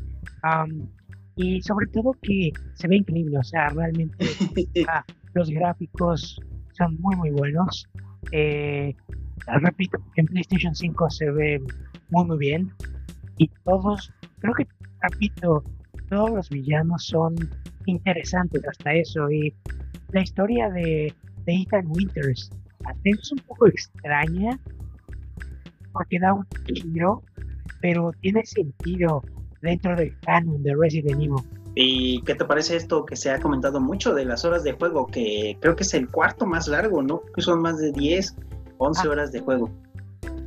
y sobre todo que se ve increíble, o sea, realmente ah, los gráficos son muy, muy buenos. Eh, repito, en PlayStation 5 se ve muy, muy bien. Y todos, creo que, repito, todos los villanos son interesantes hasta eso. Y la historia de, de Ethan Winters es un poco extraña porque da un giro, pero tiene sentido dentro del canon de Resident Evil. ¿Y qué te parece esto que se ha comentado mucho de las horas de juego? Que creo que es el cuarto más largo, ¿no? Que son más de 10, 11 ah. horas de juego.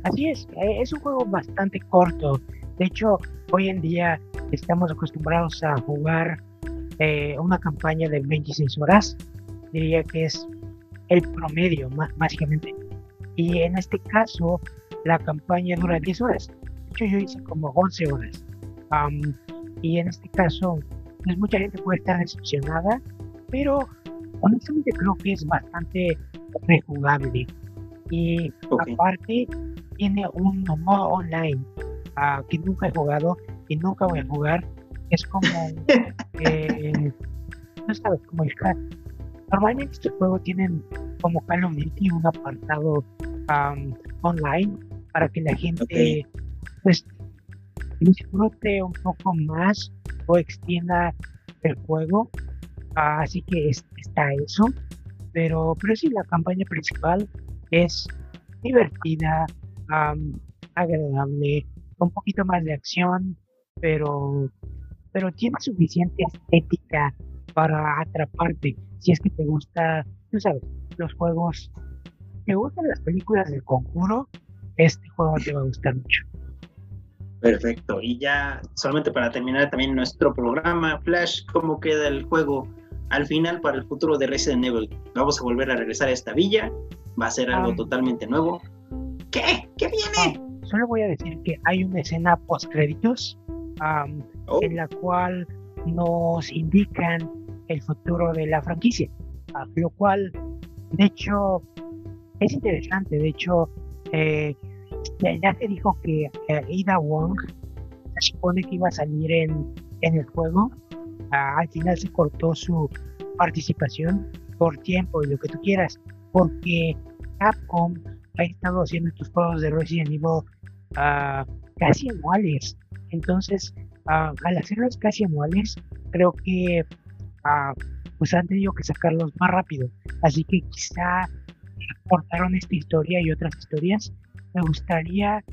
Así es, eh, es un juego bastante corto. De hecho, hoy en día estamos acostumbrados a jugar eh, una campaña de 26 horas. Diría que es el promedio, básicamente. Y en este caso, la campaña dura 10 horas. De hecho, yo hice como 11 horas. y en este caso, pues mucha gente puede estar decepcionada, pero honestamente creo que es bastante rejugable. Y aparte, tiene un modo online uh, que nunca he jugado y nunca voy a jugar. Es como, eh, no sabes, como el. Normalmente estos juegos tienen como Call of Duty un apartado online para que la gente pues disfrute un poco más o extienda el juego. así que está eso. Pero, pero sí, la campaña principal es divertida, agradable, un poquito más de acción, pero, pero tiene suficiente estética para atraparte. Si es que te gusta, tú sabes, los juegos, te gustan las películas del conjuro, este juego te va a gustar mucho. Perfecto. Y ya solamente para terminar también nuestro programa, Flash, ¿cómo queda el juego al final para el futuro de Resident Evil? ¿Vamos a volver a regresar a esta villa? ¿Va a ser algo ah. totalmente nuevo? ¿Qué? ¿Qué viene? Solo voy a decir que hay una escena post créditos oh. en la cual nos indican el futuro de la franquicia, lo cual, de hecho, es interesante. De hecho, eh, ya, se dijo que eh, Ada Wong se supone que iba a salir en, en el juego. Ah, al final se cortó su participación por tiempo y lo que tú quieras, porque Capcom ha estado haciendo estos juegos de Resident Evil ah, casi anuales. Entonces, ah, al hacerlos casi anuales, creo que pues han tenido que sacarlos más rápido. Así que quizá cortaron esta historia y otras historias me gustaría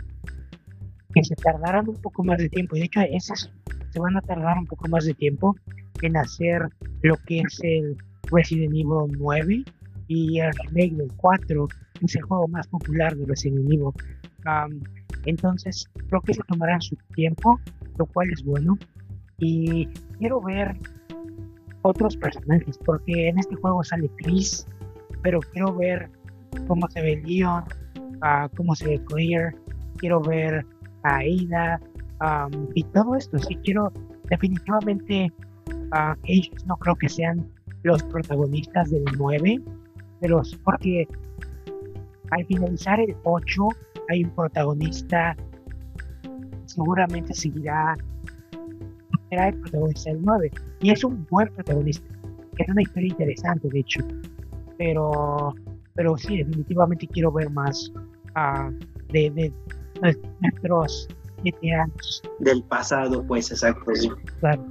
que se tardaran un poco más de tiempo. Y de hecho, esas se van a tardar un poco más de tiempo en hacer lo que es el Resident Evil 9 y el remake del 4, que es el juego más popular de Resident Evil. Entonces, creo que se tomarán su tiempo, lo cual es bueno. Y quiero ver otros personajes, porque en este juego sale Chris, pero quiero ver cómo se ve Leon, cómo se ve Clear, quiero ver a Aida y todo esto. Sí, quiero definitivamente ellos no creo que sean los protagonistas del 9, pero porque al finalizar el 8 hay un protagonista, seguramente seguirá, será el protagonista del 9, y es un buen protagonista. Es una historia interesante, de hecho, pero, pero sí, definitivamente quiero ver más de, de, nuestros veteranos. Del pasado, pues, exacto. Sí. Claro.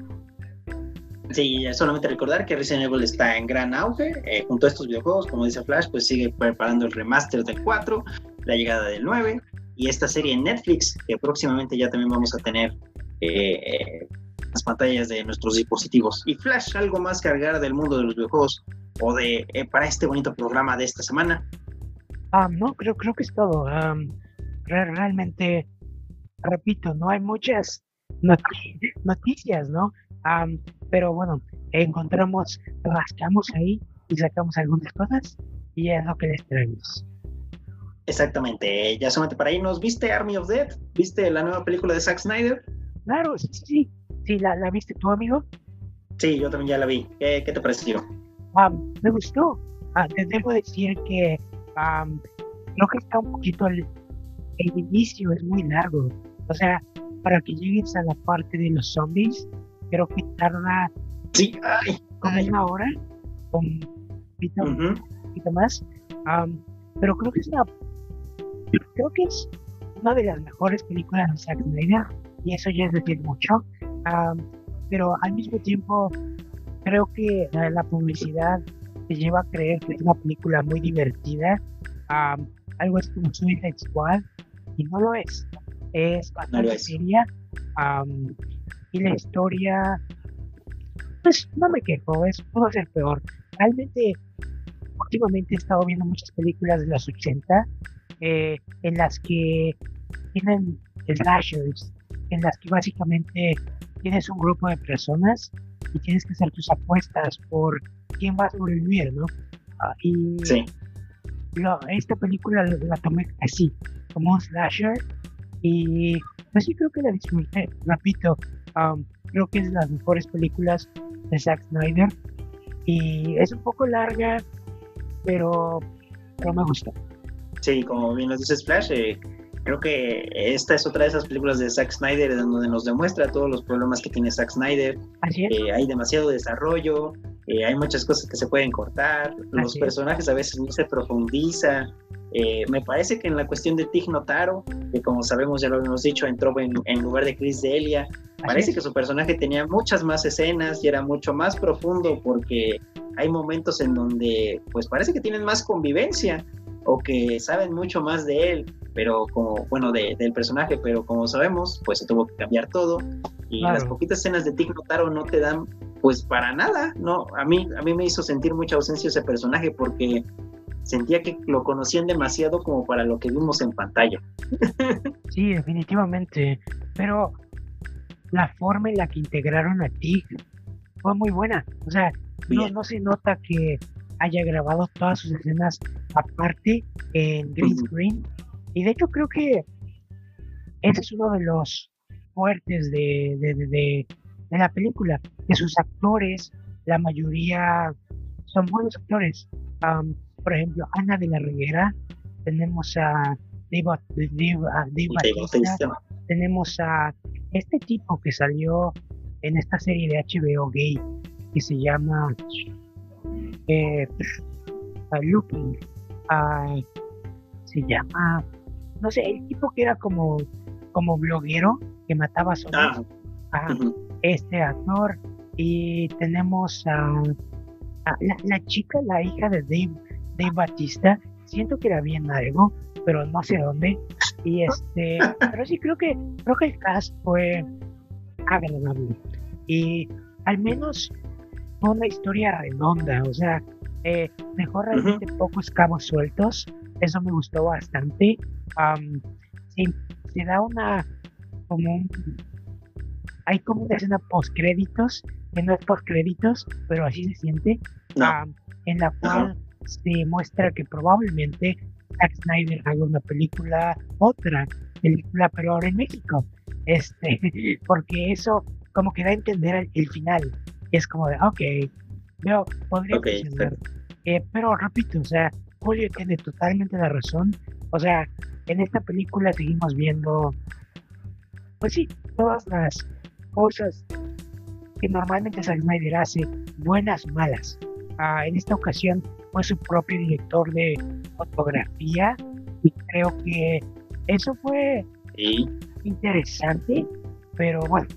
Sí, solamente recordar que Resident Evil está en gran auge eh, junto a estos videojuegos, como dice Flash, pues sigue preparando el remaster del 4, la llegada del 9 y esta serie en Netflix que próximamente ya también vamos a tener eh, eh, las pantallas de nuestros dispositivos. Y Flash, algo más cargar del mundo de los videojuegos o de para este bonito programa de esta semana. Ah, no, creo, creo que es todo. realmente, repito, no hay muchas noticias, ¿no? pero bueno, encontramos, rascamos ahí y sacamos algunas cosas y es lo que les traemos. Exactamente, ya solamente para irnos, ¿viste Army of Dead? ¿Viste la nueva película de Zack Snyder? Claro, sí, sí, sí, ¿la, la viste tú, amigo? Sí, yo también ya la vi. ¿Qué, qué te pareció? me gustó. Ah, te debo decir que creo que está un poquito el, el inicio es muy largo. O sea, para que llegues a la parte de los zombies, creo que tarda sí, como una hora, un poquito, más. pero creo que es una creo que es una de las mejores películas de Zack Snyder y eso ya es decir mucho. pero al mismo tiempo creo que la publicidad te lleva a creer que es una película muy divertida. algo es como Suicide Squad y no lo es. Es bastante seria. y la historia, pues no me quejo, es, pudo ser peor. Realmente, últimamente he estado viendo muchas películas de los 80 eh, en las que tienen slashers, en las que básicamente tienes un grupo de personas y tienes que hacer tus apuestas por quién va a sobrevivir, ¿no? Ah, y sí. esta película la, tomé así, como un slasher, y así creo que la disfruté. Repito, um, creo que es de las mejores películas de Zack Snyder, y es un poco larga, pero, pero me gusta. Sí, como bien nos dices, Flash, eh, creo que esta es otra de esas películas de Zack Snyder donde nos demuestra todos los problemas que tiene Zack Snyder. Eh, hay demasiado desarrollo, eh, hay muchas cosas que se pueden cortar, los personajes a veces no se profundizan. Eh, me parece que en la cuestión de Tig Notaro, que como sabemos ya lo hemos dicho, entró en, lugar de Chris Delia, parece que su personaje tenía muchas más escenas y era mucho más profundo porque hay momentos en donde pues parece que tienen más convivencia o que saben mucho más de él, pero como, bueno, de, del personaje, pero como sabemos, pues se tuvo que cambiar todo. Y las poquitas escenas de Tig Notaro no te dan pues para nada, ¿no? A mí, a mí me hizo sentir mucha ausencia ese personaje porque sentía que lo conocían demasiado como para lo que vimos en pantalla. Sí, definitivamente, pero la forma en la que integraron a Tig fue muy buena, o sea, no, no se nota que haya grabado todas sus escenas aparte en green screen. Y de hecho creo que ese es uno de los fuertes de, de, la película, que sus actores, la mayoría son buenos actores. por ejemplo, Ana de la Reguera, tenemos a Dave, tenemos a este tipo que salió en esta serie de HBO gay que se llama eh, Looking, se llama, no sé, el tipo que era como, como bloguero que mataba a ah. este actor y tenemos a, la, chica, la hija de Dave, Dave Batista, siento que era bien algo, pero no sé dónde. Y este, pero sí creo que creo que el cast fue agradable. Y al menos una historia redonda, o sea, eh, dejó realmente pocos cabos sueltos, eso me gustó bastante. se da una, como hay como una escena post créditos, que no es post créditos, pero así se siente, en la cual se muestra que probablemente Zack Snyder haga una película, otra película, pero ahora en México, este, porque eso como que da a entender el final es como de, ok, veo, podría funcionar. Eh, pero repito, o sea, Julio tiene totalmente la razón. O sea, en esta película seguimos viendo, pues sí, todas las cosas que normalmente Zack Snyder hace, buenas, malas. Ah, en esta ocasión fue su propio director de fotografía y creo que eso fue interesante, pero bueno,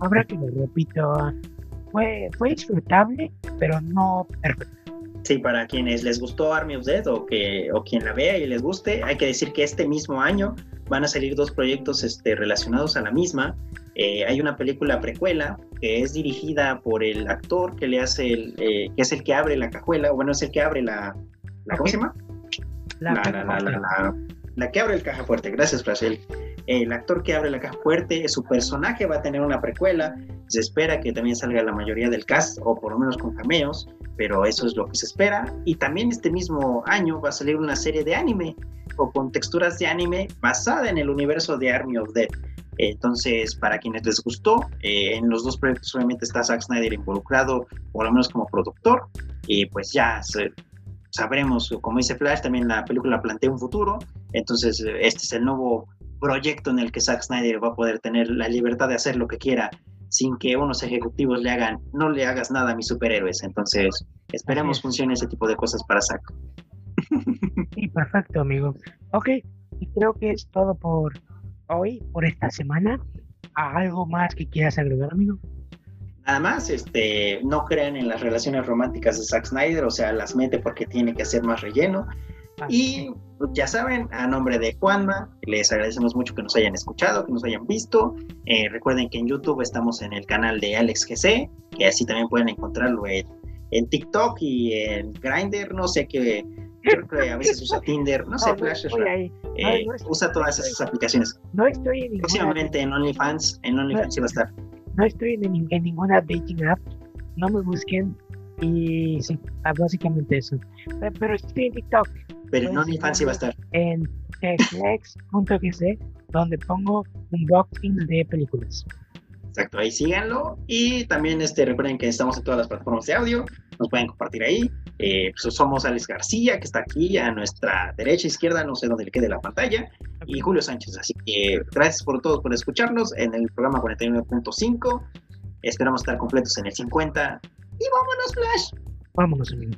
habrá que lo repito, fue, fue disfrutable, pero no perfecto. Sí, para quienes les gustó Army of Dead o, que, o quien la vea y les guste, hay que decir que este mismo año van a salir dos proyectos este, relacionados a la misma. Eh, hay una película precuela que es dirigida por el actor que le hace el, eh, que es el que abre la cajuela, bueno, es el que abre la, la ¿cómo se llama? La, la, la, la, que abre el caja fuerte. Gracias, Brasil el actor que abre la caja fuerte, su personaje va a tener una precuela, se espera que también salga la mayoría del cast, o por lo menos con cameos, pero eso es lo que se espera. Y también este mismo año va a salir una serie de anime, o con texturas de anime basada en el universo de Army of Dead. Entonces, para quienes les gustó, eh, en los dos proyectos obviamente está Zack Snyder involucrado, por lo menos como productor, y pues ya sabremos, como dice Flash, también la película plantea un futuro, entonces este es el nuevo proyecto en el que Zack Snyder va a poder tener la libertad de hacer lo que quiera sin que unos ejecutivos le hagan, no le hagas nada a mis superhéroes. Entonces, esperemos funcione ese tipo de cosas para Zack. Sí, perfecto, amigo. Ok, y creo que es todo por hoy, por esta semana. ¿Algo más que quieras agregar, amigo? Nada más, este, no crean en las relaciones románticas de Zack Snyder, o sea, las mete porque tiene que hacer más relleno. Y pues, ya saben, a nombre de Juanma, les agradecemos mucho que nos hayan escuchado, que nos hayan visto. Eh, recuerden que en YouTube estamos en el canal de Alex GC, que así también pueden encontrarlo en, TikTok y en Grindr, no sé qué, creo que a veces usa Tinder, no sé, Flash, eh, usa todas esas aplicaciones. No estoy en Próximamente en OnlyFans, en OnlyFans va a estar. No estoy en, en ninguna dating app, no me busquen y sí, ah, básicamente eso. Pero estoy en TikTok. Pero no mi infancia va a estar. En flex.gc, donde pongo unboxings de películas. Exacto, ahí síganlo. Y también este, recuerden que estamos en todas las plataformas de audio. Nos pueden compartir ahí. Eh, pues somos Alex García, que está aquí a nuestra derecha, izquierda, no sé dónde le quede la pantalla. Y Julio Sánchez. Así que gracias por todos por escucharnos en el programa 49.5. Esperamos estar completos en el 50. Y vámonos, Flash. Vámonos, amigo.